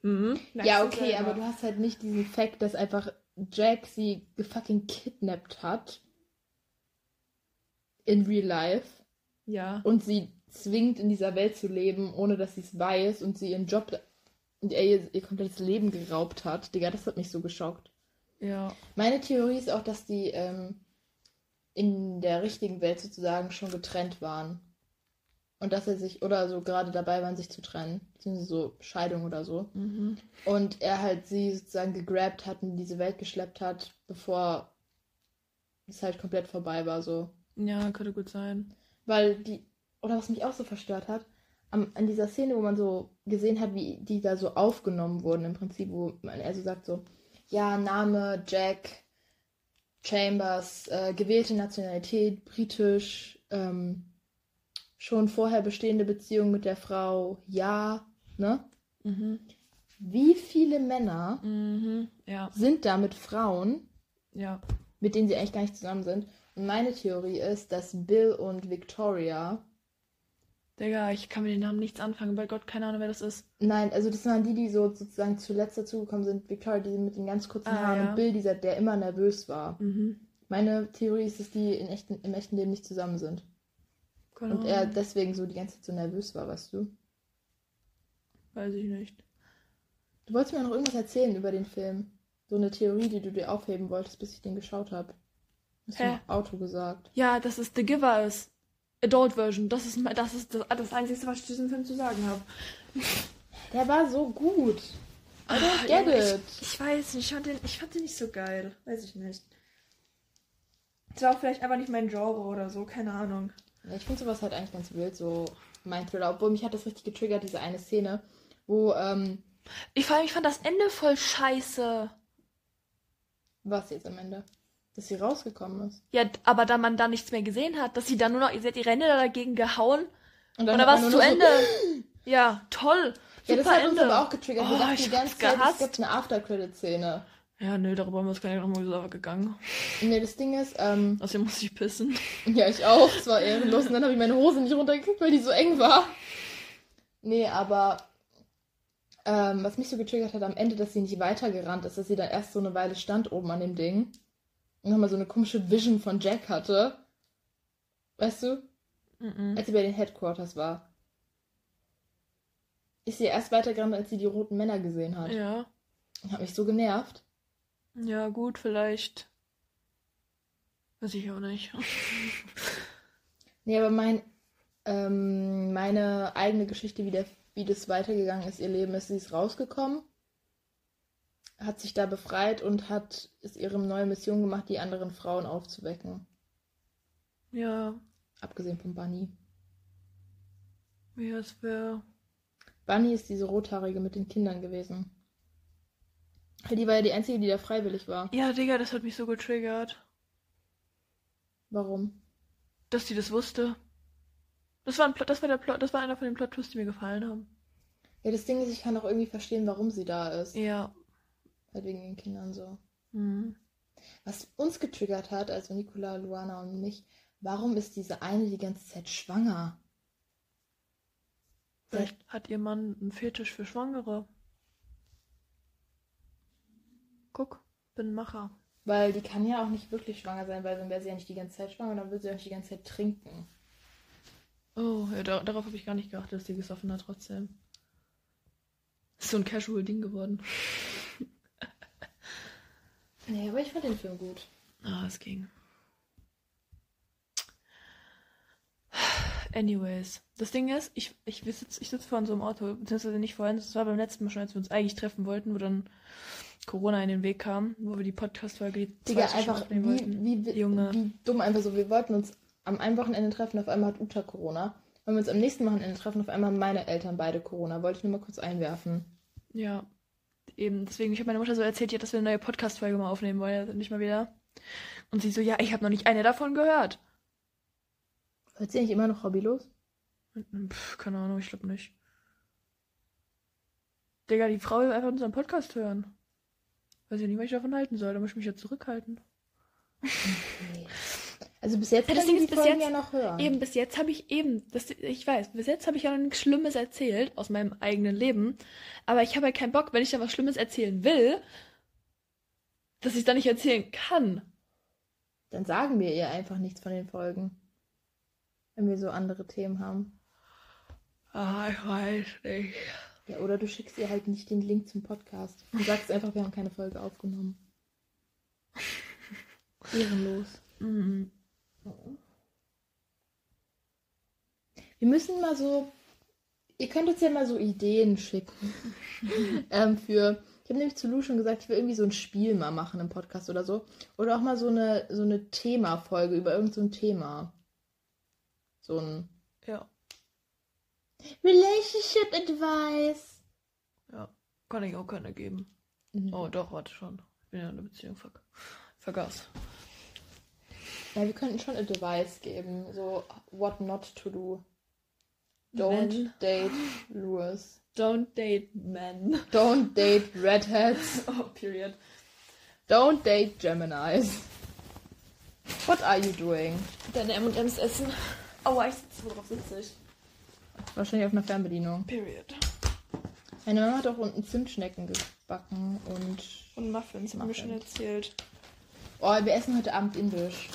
Mhm. ja, okay, aber du hast halt nicht diesen Fakt, dass einfach Jack sie gefucking kidnappt hat. In real life. Ja. Und sie zwingt, in dieser Welt zu leben, ohne dass sie es weiß und sie ihren Job und er ihr, ihr komplettes Leben geraubt hat. Digga, das hat mich so geschockt. Ja. Meine Theorie ist auch, dass die ähm, in der richtigen Welt sozusagen schon getrennt waren. Und dass er sich, oder so gerade dabei waren, sich zu trennen. Beziehungsweise so Scheidung oder so. Mhm. Und er halt sie sozusagen gegrabt hat und in diese Welt geschleppt hat, bevor es halt komplett vorbei war, so. Ja, könnte gut sein. Weil die, oder was mich auch so verstört hat, am, an dieser Szene, wo man so gesehen hat, wie die da so aufgenommen wurden, im Prinzip, wo man er so sagt, so, ja, Name Jack Chambers, äh, gewählte Nationalität, britisch, ähm, schon vorher bestehende Beziehung mit der Frau, ja, ne? Mhm. Wie viele Männer Mhm. Ja. sind da mit Frauen, Ja. mit denen sie eigentlich gar nicht zusammen sind? Und meine Theorie ist, dass Bill und Victoria Digga, ich kann mit den Namen nichts anfangen. Bei Gott, keine Ahnung, wer das ist. Nein, also das waren die, die so sozusagen zuletzt dazugekommen sind. Victoria, die mit den ganz kurzen Ah, Haaren ja. und Bill, dieser, der immer nervös war. Mhm. Meine Theorie ist, dass die in echten, im echten Leben nicht zusammen sind. Keine Und er deswegen so die ganze Zeit so nervös war, weißt du? Weiß ich nicht. Du wolltest mir noch irgendwas erzählen über den Film. So eine Theorie, die du dir aufheben wolltest, bis ich den geschaut habe. Hast du Hä? im Auto gesagt. Ja, dass es The Giver ist. Adult Version. Das ist, das, ist das, das Einzige, was ich zu diesem Film zu sagen habe. Der war so gut. I don't get ja, it. Ich, ich weiß nicht, ich fand, den, ich fand den nicht so geil. Weiß ich nicht. Das war auch vielleicht einfach nicht mein Genre oder so, keine Ahnung. Ich finde sowas halt eigentlich ganz wild, so mein Thriller. Obwohl mich hat das richtig getriggert, diese eine Szene, wo, ähm, Ich, vor allem, ich fand das Ende voll scheiße. was jetzt am Ende? Dass sie rausgekommen ist. Ja, aber da man da nichts mehr gesehen hat, dass sie dann nur noch, sie hat ihre Hände da dagegen gehauen Und hat dann war es zu Ende. Ja, toll. Ja, das Super hat uns Ende. aber auch getriggert. Wir Oh, dachten ich die ganze Zeit, es gibt eine After-Credit-Szene. Ja, nee, darüber haben wir gar nicht nochmal so gegangen. Nee, das Ding ist, ähm, Außerdem muss ich pissen. ja, ich auch. Es war ehrenlos. Und dann habe ich meine Hose nicht runtergekriegt, weil die so eng war. Nee, aber ähm, was mich so getriggert hat am Ende, dass sie nicht weitergerannt ist, dass sie dann erst so eine Weile stand oben an dem Ding und nochmal so eine komische Vision von Jack hatte. Weißt du? Mhm. Als sie bei den Headquarters war. Ist sie erst weitergerannt, als sie die roten Männer gesehen hat. Ja. Hat mich so genervt. Ja, gut, vielleicht. Weiß ich auch nicht. Nee, aber mein, ähm, meine eigene Geschichte, wie, der, wie das weitergegangen ist, ihr Leben ist, sie ist rausgekommen, hat sich da befreit und hat es ihre neue Mission gemacht, die anderen Frauen aufzuwecken. Ja, Abgesehen von Bunny. ja, es wäre. Bunny ist diese rothaarige mit den Kindern gewesen. Die war ja die einzige, die da freiwillig war. Ja, Digga, das hat mich so getriggert. Warum? Dass die das wusste. Das war, ein Plot, das war der Plot, das war einer von den Plot-Twists, die mir gefallen haben. Ja, das Ding ist, ich kann auch irgendwie verstehen, warum sie da ist. Ja. Halt wegen den Kindern so. Mhm. Was uns getriggert hat, also Nicola, Luana und mich, warum ist diese eine die ganze Zeit schwanger? Vielleicht hat ihr Mann einen Fetisch für Schwangere. Guck, bin ein Macher. Weil die kann ja auch nicht wirklich schwanger sein, weil dann wäre sie ja nicht die ganze Zeit schwanger und dann würde sie auch nicht die ganze Zeit trinken. Oh, ja, da, darauf habe ich gar nicht geachtet, dass die gesoffen hat trotzdem. Ist so ein Casual-Ding geworden. Nee, aber ich fand den Film gut. Ah, es ging. Anyways, das Ding ist, ich, ich sitze ich sitz vor so einem Auto, beziehungsweise nicht vorhin, das war beim letzten Mal schon, als wir uns eigentlich treffen wollten, wo dann Corona in den Weg kam, wo wir die Podcast-Folge Digga, einfach aufnehmen wie, wollten. wie, wie, Junge. wie dumm einfach so. Wir wollten uns am einen Wochenende treffen, auf einmal hat Uta Corona. Wenn wir uns am nächsten Wochenende treffen, auf einmal haben meine Eltern beide Corona. Wollte ich nur mal kurz einwerfen. Ja, eben. Deswegen, ich habe meiner Mutter so erzählt, dass wir eine neue Podcast-Folge mal aufnehmen wollen, ja, nicht mal wieder. Und sie so, ja, ich habe noch nicht eine davon gehört. Hört sie eigentlich immer noch hobbylos? Pff, keine Ahnung, ich glaube nicht. Digga, die Frau will einfach unseren Podcast hören. Weiß ja nicht, was ich davon halten soll. Da muss ich mich ja zurückhalten. Also bis jetzt Ja, das Ding ist, bis jetzt- ja noch hören. Eben, bis jetzt habe ich eben, das, ich weiß, bis jetzt habe ich ja noch nichts Schlimmes erzählt aus meinem eigenen Leben. Aber ich habe halt keinen Bock, wenn ich da was Schlimmes erzählen will, dass ich da nicht erzählen kann. Dann sagen wir ihr einfach nichts von den Folgen. Wenn wir so andere Themen haben. Ah, ich weiß nicht. Ja, oder du schickst ihr halt nicht den Link zum Podcast. Du sagst einfach, wir haben keine Folge aufgenommen. Ehrenlos. Mhm. Wir müssen mal so. Ihr könnt uns ja mal so Ideen schicken. ähm, für. Ich habe nämlich zu Lu schon gesagt, ich will irgendwie so ein Spiel mal machen im Podcast oder so. Oder auch mal so eine, so eine Themafolge über irgendein so ein Thema. So ein Relationship Advice. ja. Kann ich auch keine geben. Mhm. Oh, doch, warte schon. Ich bin ja in einer Beziehung. Fuck. Vergaß. Ja, wir könnten schon Advice geben. So, what not to do. Don't Wenn- date Lewis. Don't date men. Don't date redheads. Oh, period. Don't date Geminis. What are you doing? Deine M&M's essen. Aua, ich sitze, worauf sitze ich? Wahrscheinlich auf einer Fernbedienung. Period. Meine Mama hat auch unten Zimtschnecken gebacken und. Und Muffins, haben wir schon Muffins. erzählt. Oh, wir essen heute Abend indisch.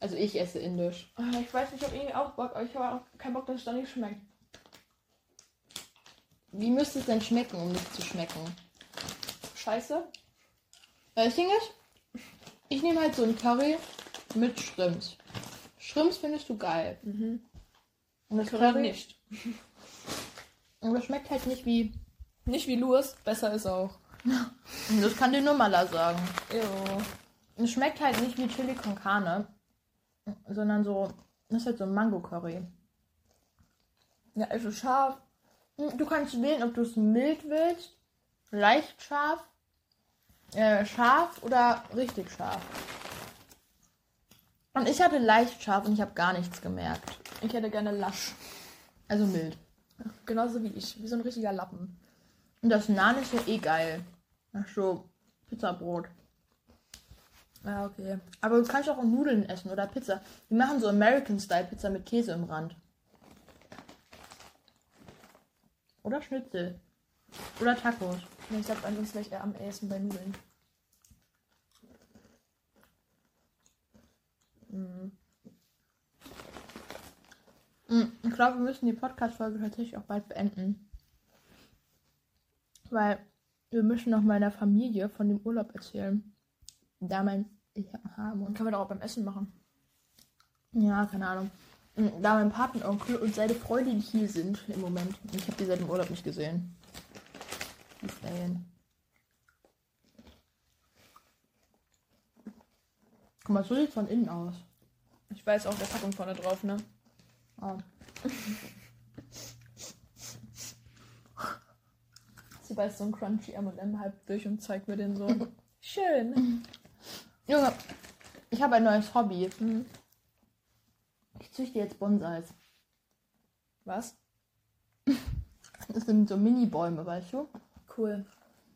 Also ich esse indisch. Ah, Ich weiß, ich habe irgendwie auch Bock, aber ich habe auch keinen Bock, dass es da nicht schmeckt. Wie müsste es denn schmecken, um nicht zu schmecken? Scheiße. Äh, Das Ding ist, ich nehme halt so ein Curry mit Shrimps. Shrimps findest du geil. Mhm. Und das Curry Curry nicht. Und das schmeckt halt nicht wie. Nicht wie Louis, besser ist auch. Das kann dir nur Mala sagen. Jo. Es schmeckt halt nicht wie Chili con Carne, sondern so. Das ist halt so ein Mango-Curry. Ja, also scharf. Du kannst wählen, ob du es mild willst, leicht scharf, äh, scharf oder richtig scharf. Und ich hatte leicht scharf und ich habe gar nichts gemerkt. Ich hätte gerne lasch. Also mild. Genauso wie ich. Wie so ein richtiger Lappen. Und das Naan ist ja eh geil. Ach so, Pizzabrot. Ja, okay. Aber du kannst auch Nudeln essen oder Pizza. Die machen so American-Style-Pizza mit Käse im Rand. Oder Schnitzel. Oder Tacos. Ich glaube, ansonsten wäre ich eher am ehesten bei Nudeln. Mhm. Mm, Ich glaube, wir müssen die Podcast-Folge tatsächlich auch bald beenden. Weil wir müssen noch meiner Familie von dem Urlaub erzählen. Da mein ich habe Und kann man doch auch beim Essen machen. Ja, keine Ahnung. Mm, Da mein Patenonkel und seine Freundin hier sind im Moment. Ich habe die seit dem Urlaub nicht gesehen. Die Ferien. Guck mal, so sieht von innen aus. Ich weiß auch der Packung vorne drauf, ne? Oh. Sie beißt so ein crunchy M&M halb durch und zeigt mir den so. Schön. Junge, ich habe ein neues Hobby. Mhm. Ich züchte jetzt Bonsais. Was? Das sind so Mini-Bäume, weißt du? Cool.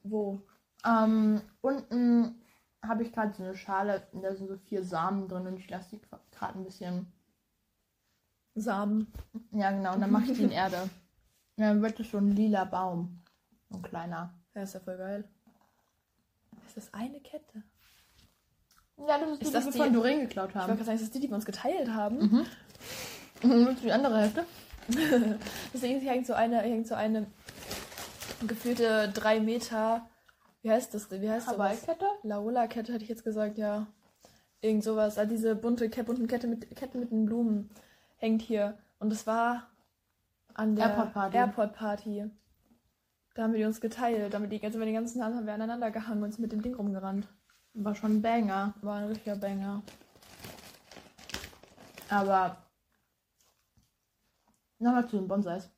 Wo? Ähm, unten habe ich gerade so eine Schale, da sind so vier Samen drin und ich lasse die gerade ein bisschen. Samen. Ja, genau, und dann mache ich die in Erde. Und dann wird es so ein lila Baum. So ein kleiner. Ja, ist ja voll geil. Ist das eine Kette? Ja, das ist, Ist die, das die die- wir von Doreen geklaut Ich wollte haben. gerade sagen, ist das die, die wir uns geteilt haben? Mhm. Und die andere Hälfte? Deswegen hängt so eine, hängt so eine gefühlte drei Meter. Wie heißt das denn? Wie heißt? Hawaii-Kette? Laola-Kette hätte ich jetzt gesagt, ja. Irgend sowas. Also diese bunte Ke bunten Kette mit, Ketten mit den Blumen hängt hier. Und es war an der Airport Party. Airport Party. Da haben wir die uns geteilt. Damit die, also den ganzen Abend haben wir aneinander gehangen und sind mit dem Ding rumgerannt. War schon ein Banger. War ein richtiger Banger. Aber nochmal zu den Bonsais.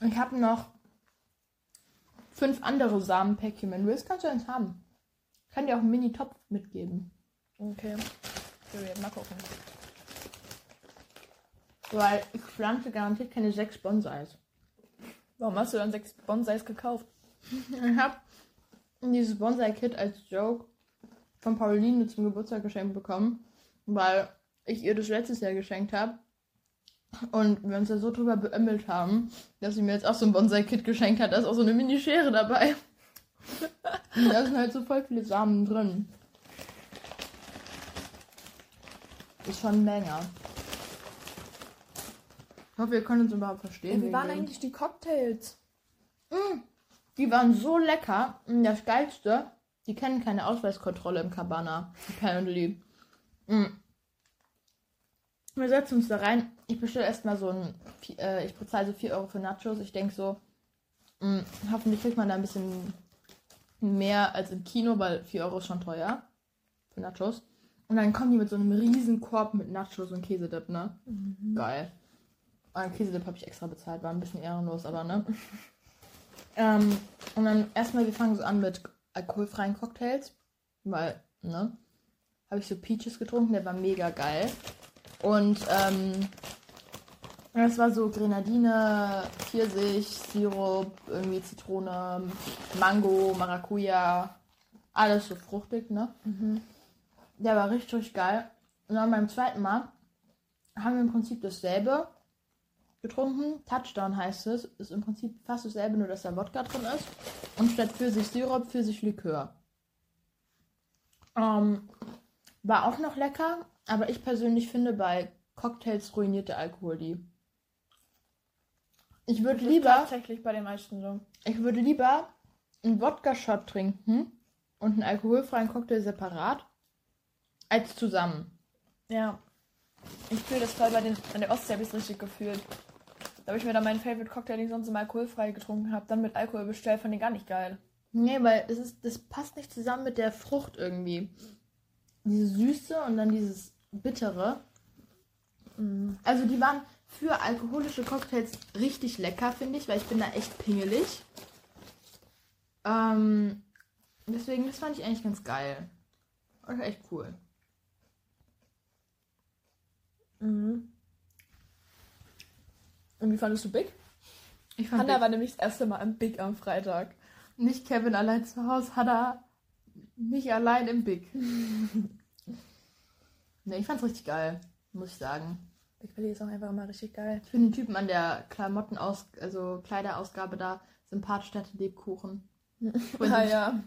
Ich habe noch fünf andere Samenpäckchen. Wenn du willst, kannst du eins haben. Ich kann dir auch einen Mini-Topf mitgeben. Okay. So, mal gucken. Weil ich pflanze garantiert keine sechs Bonsais. Warum hast du dann sechs Bonsais gekauft? Ich habe dieses Bonsai-Kit als Joke von Pauline zum Geburtstag geschenkt bekommen, weil ich ihr das letztes Jahr geschenkt habe. Und wir uns da so drüber beömmelt haben, dass sie mir jetzt auch so ein Bonsai-Kit geschenkt hat. Da ist auch so eine Mini-Schere dabei. Und da sind halt so voll viele Samen drin. Ist schon Banger. Ich hoffe, wir können uns überhaupt verstehen. Wie wegen waren eigentlich die Cocktails? Die waren so lecker. Und das Geilste, die kennen keine Ausweiskontrolle im Cabana. Apparently. Mm. Wir setzen uns da rein. Ich bestelle erstmal so ein. Äh, ich bezahle so 4 Euro für Nachos. Ich denke so, mm, hoffentlich kriegt man da ein bisschen mehr als im Kino, weil 4 Euro ist schon teuer. Für Nachos. Und dann kommen die mit so einem riesen Korb mit Nachos und Käsedip, ne? Geil. Einen Käsedip habe ich extra bezahlt, war ein bisschen ehrenlos, aber ne? ähm, und dann erstmal, wir fangen so an mit alkoholfreien Cocktails, weil, ne? Habe ich so Peaches getrunken, der war mega geil. Und, ähm, das war so Grenadine, Pfirsich, Sirup, irgendwie Zitrone, Mango, Maracuja, alles so fruchtig, ne? Der war richtig, richtig geil. Und dann beim zweiten Mal haben wir im Prinzip dasselbe getrunken. Touchdown heißt es. Ist im Prinzip fast dasselbe, nur dass da Wodka drin ist. Und statt Pfirsich Sirup, Pfirsich Likör. Ähm, war auch noch lecker, aber ich persönlich finde, bei Cocktails ruiniert der Alkohol die. Ich würde lieber, Tatsächlich bei den meisten so. ich würde lieber einen Wodka-Shot trinken und einen alkoholfreien Cocktail separat, als zusammen. Ja. Ich fühle das voll bei den. An der Ostsee habe ich es richtig gefühlt. Da habe ich mir dann meinen Favorite Cocktail, den ich sonst immer alkoholfrei getrunken habe, dann mit Alkohol bestellt. Fand ich gar nicht geil. Nee, weil das ist, das passt nicht zusammen mit der Frucht irgendwie. Diese Süße und dann dieses Bittere. Also die waren für alkoholische Cocktails richtig lecker, finde ich, weil ich bin da echt pingelig. Ähm, deswegen, das fand ich eigentlich ganz geil. Das war echt cool. Mhm. Und wie fandest du Big? Ich fand Hannah Big, war nämlich das erste Mal im Big am Freitag. nicht Kevin allein zu Hause, hat er nicht allein im Big. ne, ich fand's richtig geil, muss ich sagen. Big Belly ist auch einfach immer richtig geil. Ich finde den Typen an der Klamotten-Aus also Kleiderausgabe da sympathisch, der hatte Lebkuchen. Vorhin, Ah du, ja.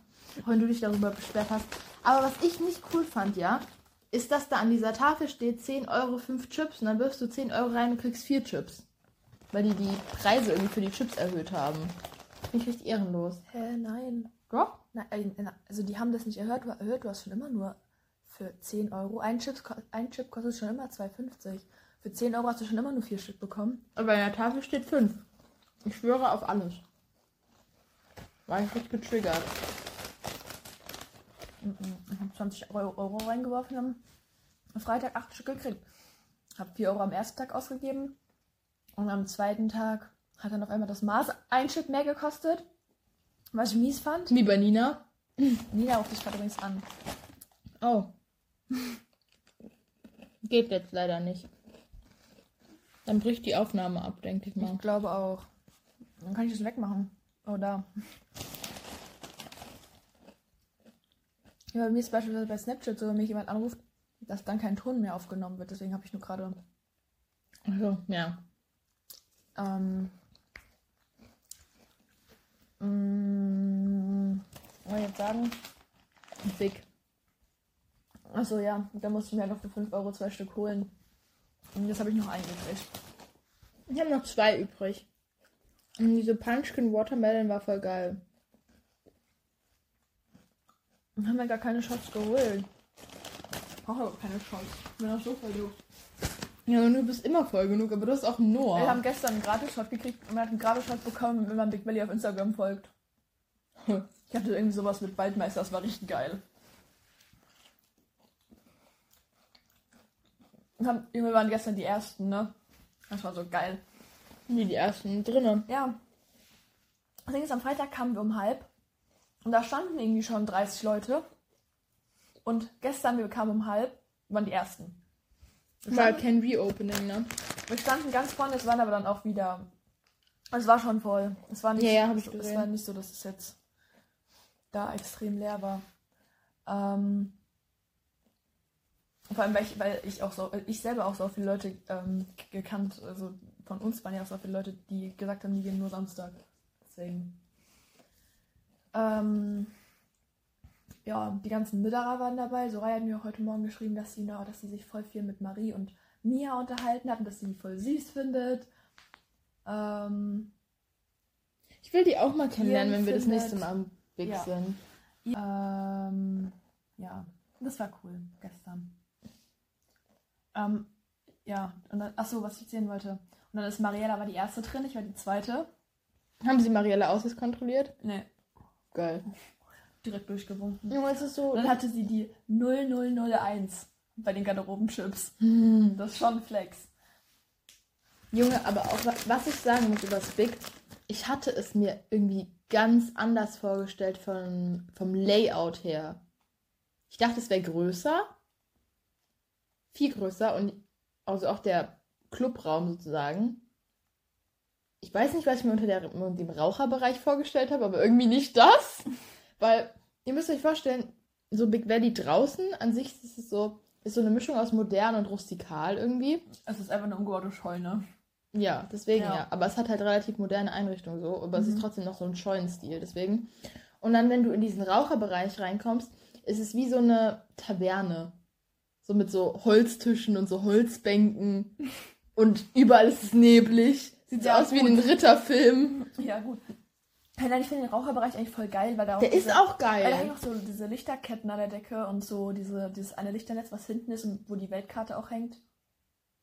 vorhin du dich darüber beschwert hast. Aber was ich nicht cool fand, ja, ist, dass da an dieser Tafel steht 10 Euro 5 Chips und dann wirfst du 10 Euro rein und kriegst 4 Chips. Weil die die Preise irgendwie für die Chips erhöht haben. Finde ich richtig ehrenlos. Hä, nein. Doch? Nein, also die haben das nicht erhöht, du, erhöht, du hast schon immer nur für 10 Euro. Ein, Chips, ein Chip kostet schon immer 2,50. Für 10 Euro hast du schon immer nur 4 Stück bekommen. Aber an der Tafel steht 5. Ich schwöre auf alles. War ich richtig getriggert. Ich habe 20 Euro, Euro reingeworfen, am Freitag 8 Stück gekriegt. Habe 4 Euro am ersten Tag ausgegeben und am zweiten Tag hat dann auf einmal das Maß ein Chip mehr gekostet. Was ich mies fand. Wie bei Nina. Nina ruft dich gerade übrigens an. Oh. Geht jetzt leider nicht. Dann bricht die Aufnahme ab, denke ich mal. Ich glaube auch. Dann kann ich das wegmachen. Oh, da. Ja, bei mir ist beispielsweise bei Snapchat so, wenn mich jemand anruft, dass dann kein Ton mehr aufgenommen wird. Deswegen habe ich nur gerade. Also, ja. Ähm, mm, was jetzt sagen? Big. Achso, ja. Da musste ich mir noch für 5 Euro zwei Stück holen. Und das habe ich noch eingekriegt. Ich habe noch zwei übrig. Und diese Punchkin Watermelon war voll geil. Wir haben ja gar keine Shots geholt. Ich brauche aber keine Shots. Ich bin auch so doof. Ja, und du bist immer voll genug, aber du hast auch Noah. Wir haben gestern einen Gratis-Shot gekriegt und man hat einen Gratis-Shot bekommen, wenn man Big Belly auf Instagram folgt. Ich hatte irgendwie sowas mit Waldmeister, das war richtig geil. Haben- Wir waren gestern die Ersten, ne? Das war so geil. Wie die ersten drinnen. Ja. Das Ding ist, am Freitag kamen wir um halb und da standen irgendwie schon 30 Leute. Und gestern, wir kamen um halb, waren die Ersten. War kein Reopening, ne? wir standen ganz vorne, es waren aber dann auch wieder. Es war schon voll. Es war nicht, Ja, ja, es gesehen. war nicht so, dass es jetzt da extrem leer war. Ähm, vor allem, weil ich, weil ich auch so, ich selber auch so viele Leute ähm, gekannt, also von uns waren ja auch so viele Leute, die gesagt haben, die gehen nur Samstag. Deswegen. Ähm, ja, die ganzen Mütterer waren dabei. Soraya hat mir auch heute Morgen geschrieben, dass sie, na, dass sie sich voll viel mit Marie und Mia unterhalten hat und dass sie die voll süß findet. Ähm, Ich will die auch mal kennenlernen, wenn wir das findet- nächste Mal am Big Ja. sind. ähm, ja, das war cool gestern. Ähm, ja, und dann, achso, was ich erzählen wollte. Und dann ist Mariella war die erste drin, ich war die zweite. Haben sie Marielle Aussicht kontrolliert? Nee, Geil. Direkt durchgewunken. Junge, es ist so. Dann hatte sie die 0001 bei den Garderobenchips. Hm. Das ist schon Flex. Junge, aber auch wa- was ich sagen muss über das Big, ich hatte es mir irgendwie ganz anders vorgestellt von, vom Layout her. Ich dachte, es wäre größer. Viel größer und also auch der Clubraum sozusagen. Ich weiß nicht, was ich mir unter, der, unter dem Raucherbereich vorgestellt habe, aber irgendwie nicht das. Weil, ihr müsst euch vorstellen, so Big Valley draußen an sich ist es so, ist so eine Mischung aus modern und rustikal irgendwie. Es ist einfach eine umgebaute Scheune. Ja, deswegen ja. Ja. Aber es hat halt relativ moderne Einrichtungen so, aber es ist Mhm. trotzdem noch so ein Scheunenstil, deswegen. Und dann, wenn du in diesen Raucherbereich reinkommst, ist es wie so eine Taverne. So mit so Holztischen und so Holzbänken. Und überall ist es neblig. Sieht so Ja, aus wie in gut. einem Ritterfilm. Ja, gut. Nein, ich finde den Raucherbereich eigentlich voll geil, weil da auch. Der ist diese- auch Weil da hängen geil. auch so diese Lichterketten an der Decke und so diese, dieses eine Lichternetz, was hinten ist und wo die Weltkarte auch hängt.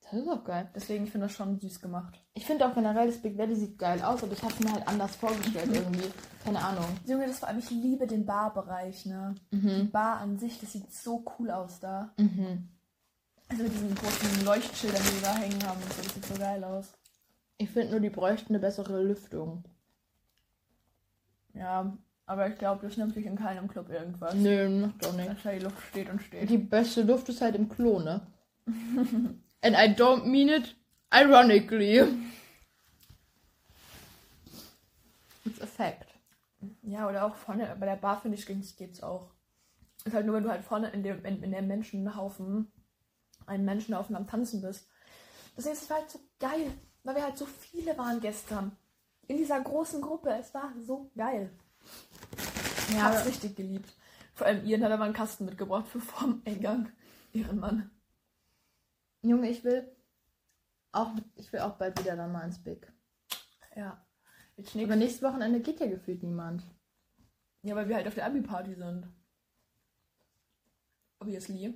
Das ist auch geil. Deswegen, ich finde das schon süß gemacht. Ich finde auch generell, das Big Valley sieht geil aus, aber ich habe es mir halt anders vorgestellt irgendwie. Keine Ahnung. Junge, das vor allem, ich liebe den Barbereich, ne? Die Mhm. Bar an sich, das sieht so cool aus da. Mhm. Also mit diesen großen Leuchtschildern, die wir da hängen haben und so, das sieht so geil aus. Ich finde nur, die bräuchten eine bessere Lüftung. Ja, aber ich glaube, das nimmt sich in keinem Club irgendwas. Nö, macht doch nicht. Dass da die Luft steht und steht. Die beste Luft ist halt im Klo, ne? And I don't mean it ironically. It's a fact. Ja, oder auch vorne, bei der Bar finde ich, geht's, auch. Ist halt nur, wenn du halt vorne in dem, in, in dem Menschenhaufen, einen Menschenhaufen am Tanzen bist. Deswegen ist es halt so geil, weil wir halt so viele waren gestern. In dieser großen Gruppe. Es war so geil. Ich Ja, hab's richtig geliebt. Vor allem Ian hat aber einen Kasten mitgebracht für vorm Eingang. Ehrenmann. Junge, ich will auch, ich will auch bald wieder dann mal ins Big. Ja. Jetzt Aber nächst, nächstes Wochenende geht ja gefühlt niemand. ja, weil wir halt auf der Abi-Party sind. Obviously.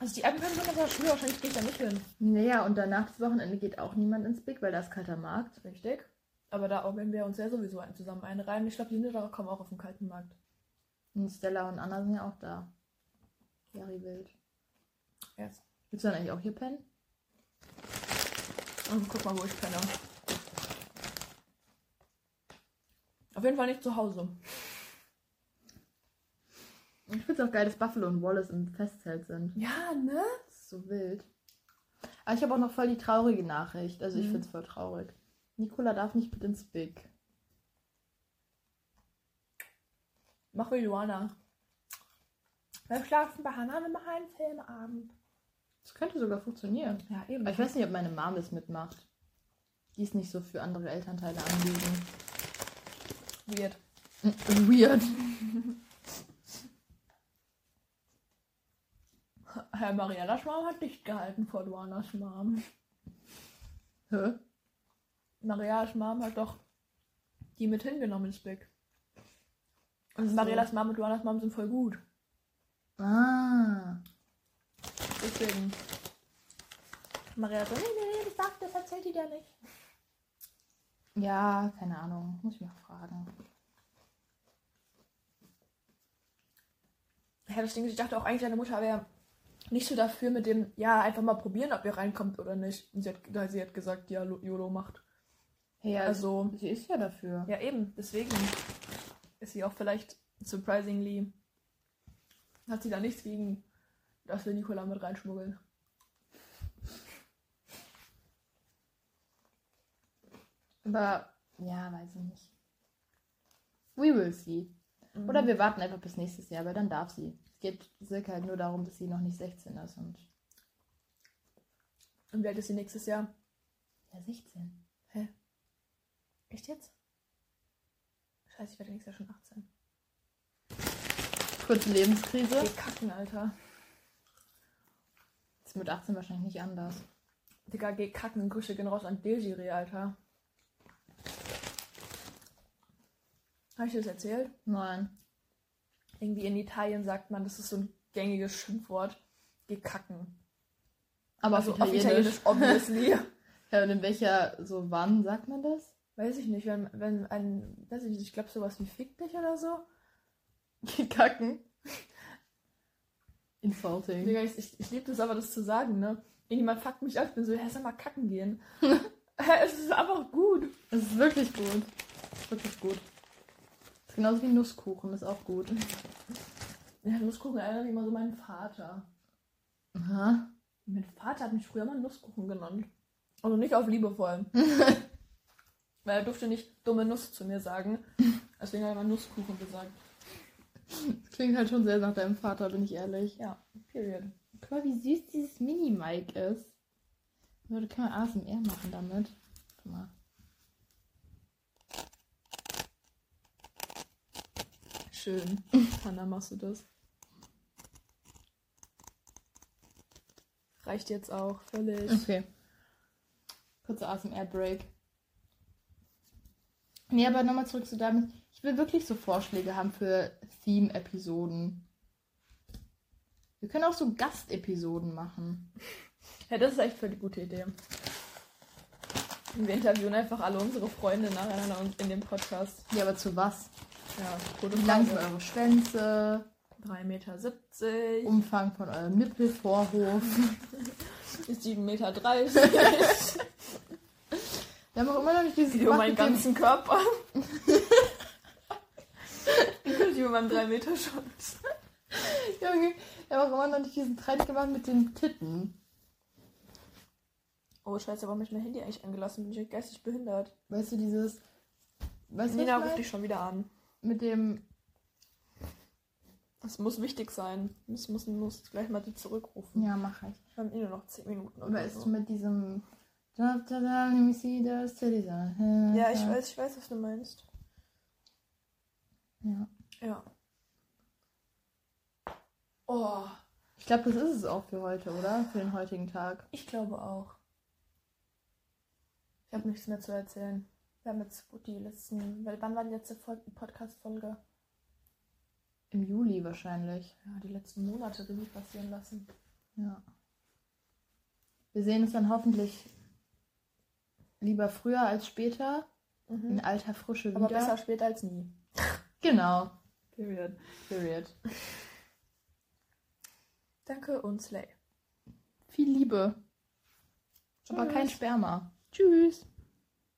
Also die Abi-Party sind aber Schule, wahrscheinlich gehe ich da nicht hin. Naja, und danach das Wochenende geht auch niemand ins Big, weil da ist kalter Markt. Richtig. Aber da werden wir uns ja sowieso zusammen einreihen. Ich glaube, die Niederer kommen auch auf den kalten Markt. Und Stella und Anna sind ja auch da. Jari Wild. Jetzt. Willst du dann eigentlich auch hier pennen? Und guck mal, wo ich penne. Auf jeden Fall nicht zu Hause. Ich finde es auch geil, dass Buffalo und Wallace im Festzelt sind. Ja, ne? Das ist so wild. Aber ich habe auch noch voll die traurige Nachricht. Also ich Mhm. finde es voll traurig. Nicola darf nicht mit ins Big. Mach wie Luana. Wir schlafen bei Hannah, wir machen einen Filmabend. Das könnte sogar funktionieren. Ja, eben. Aber ich weiß nicht, ob meine Mom das mitmacht. Die ist nicht so für andere Elternteile anliegen. Weird. Weird. Herr Mariellas Mom hat dicht gehalten vor Luanas Mom. Hä? Mariellas Mom hat doch die mit hingenommen ins Big. Und so. Mariellas Mom und Luanas Mom sind voll gut. Ah. Deswegen. Maria so, nee, nee, nee, das, sagt, das erzählt die dir nicht. Ja, keine Ahnung. Muss ich mal fragen. Ja, das Ding ist, ich dachte auch eigentlich, deine Mutter wäre nicht so dafür mit dem, ja, einfach mal probieren, ob ihr reinkommt oder nicht. Und sie hat, sie hat gesagt, ja, Lo- YOLO macht. Ja, also, sie ist ja dafür. ja eben, deswegen ist sie auch vielleicht surprisingly, hat sie da nichts gegen, dass wir Nicola mit reinschmuggeln. Aber, ja, weiß ich nicht. We will see. Oder wir warten einfach bis nächstes Jahr, weil dann darf sie. Es geht circa halt nur darum, dass sie noch nicht 16 ist und. Und wie alt ist sie nächstes Jahr? Ja, 16. Echt jetzt? Scheiße, ich werde nächstes Jahr schon 18. Kurze Lebenskrise. Geh kacken, Alter. Ist mit 18 wahrscheinlich nicht anders. Digga, geh kacken. Grüße gehen raus an Desiree, Alter. Habe ich dir das erzählt? Nein. Irgendwie in Italien sagt man, das ist so ein gängiges Schimpfwort. Geh kacken. Aber also auf Italienisch. obviously. Ja, und in welcher, so wann sagt man das? weiß ich nicht, wenn, wenn ein, weiß ich nicht, ich glaube sowas wie fick dich oder so. Kacken. Insulting. Digga, ich, ich, ich liebe das aber, das zu sagen, ne? Irgendjemand fuckt mich ab, ich bin so, hä, sag mal kacken gehen. Es ist einfach gut. Es ist wirklich gut. Es ist wirklich gut. Genauso wie Nusskuchen, ist auch gut. Ja, Nusskuchen erinnert mich immer so an meinen Vater. Aha. Mein Vater hat mich früher mal Nusskuchen genannt. Also nicht auf liebevoll. Weil er durfte nicht dumme Nuss zu mir sagen. Deswegen hat er mal Nusskuchen gesagt. Das klingt halt schon sehr nach deinem Vater, bin ich ehrlich. Ja, period. Guck mal, wie süß dieses Mini-Mic ist. Leute, können wir ASMR machen damit? Guck mal. Schön. Hanna, machst du das? Reicht jetzt auch völlig. Okay. Kurzer ASMR-Break. Nee, aber nochmal zurück zu damit. Ich will wirklich so Vorschläge haben für Theme-Episoden. Wir können auch so Gastepisoden machen. Ja, das ist echt voll die gute Idee. Wir interviewen einfach alle unsere Freunde nacheinander in dem Podcast. Ja, aber zu was? Ja, gute Wie lang sind eure Schwänze? 3,70 Meter. Umfang von eurem Nippelvorhof? 7,30 Meter. Wir haben auch immer noch nicht dieses Video gemacht meinen dem- ganzen Körper. Inklusive meinem 3 Meter Schwanz. Junge, wir haben auch immer noch nicht diesen Trend gemacht mit den Titten. Oh scheiße, warum hab ich mein Handy eigentlich angelassen? Bin ich geistig behindert? Weißt du, dieses weißt Nina ich ruft dich schon wieder an. Mit dem, Das muss wichtig sein. Das muss, muss gleich mal die zurückrufen. ja, mach ich. Wir haben eh nur noch 10 Minuten oder du, so. mit diesem. Ja, ich weiß, ich weiß, was du meinst. Ja. Ja. Oh, Ich glaube, das ist es auch für heute, oder? Für den heutigen Tag. ich glaube auch. Ich habe nichts mehr zu erzählen. Wir haben jetzt die letzten. Weil wann war die letzte Fol- Podcast-Folge? Im Juli wahrscheinlich. Ja, die letzten Monate Revue passieren lassen. Ja. Wir sehen uns dann hoffentlich lieber früher als später. In Mhm. alter Frische wieder. Aber besser spät als nie. Genau. Period. Period. Danke und Slay. Viel Liebe. Aber Tschüss. kein Sperma. Tschüss.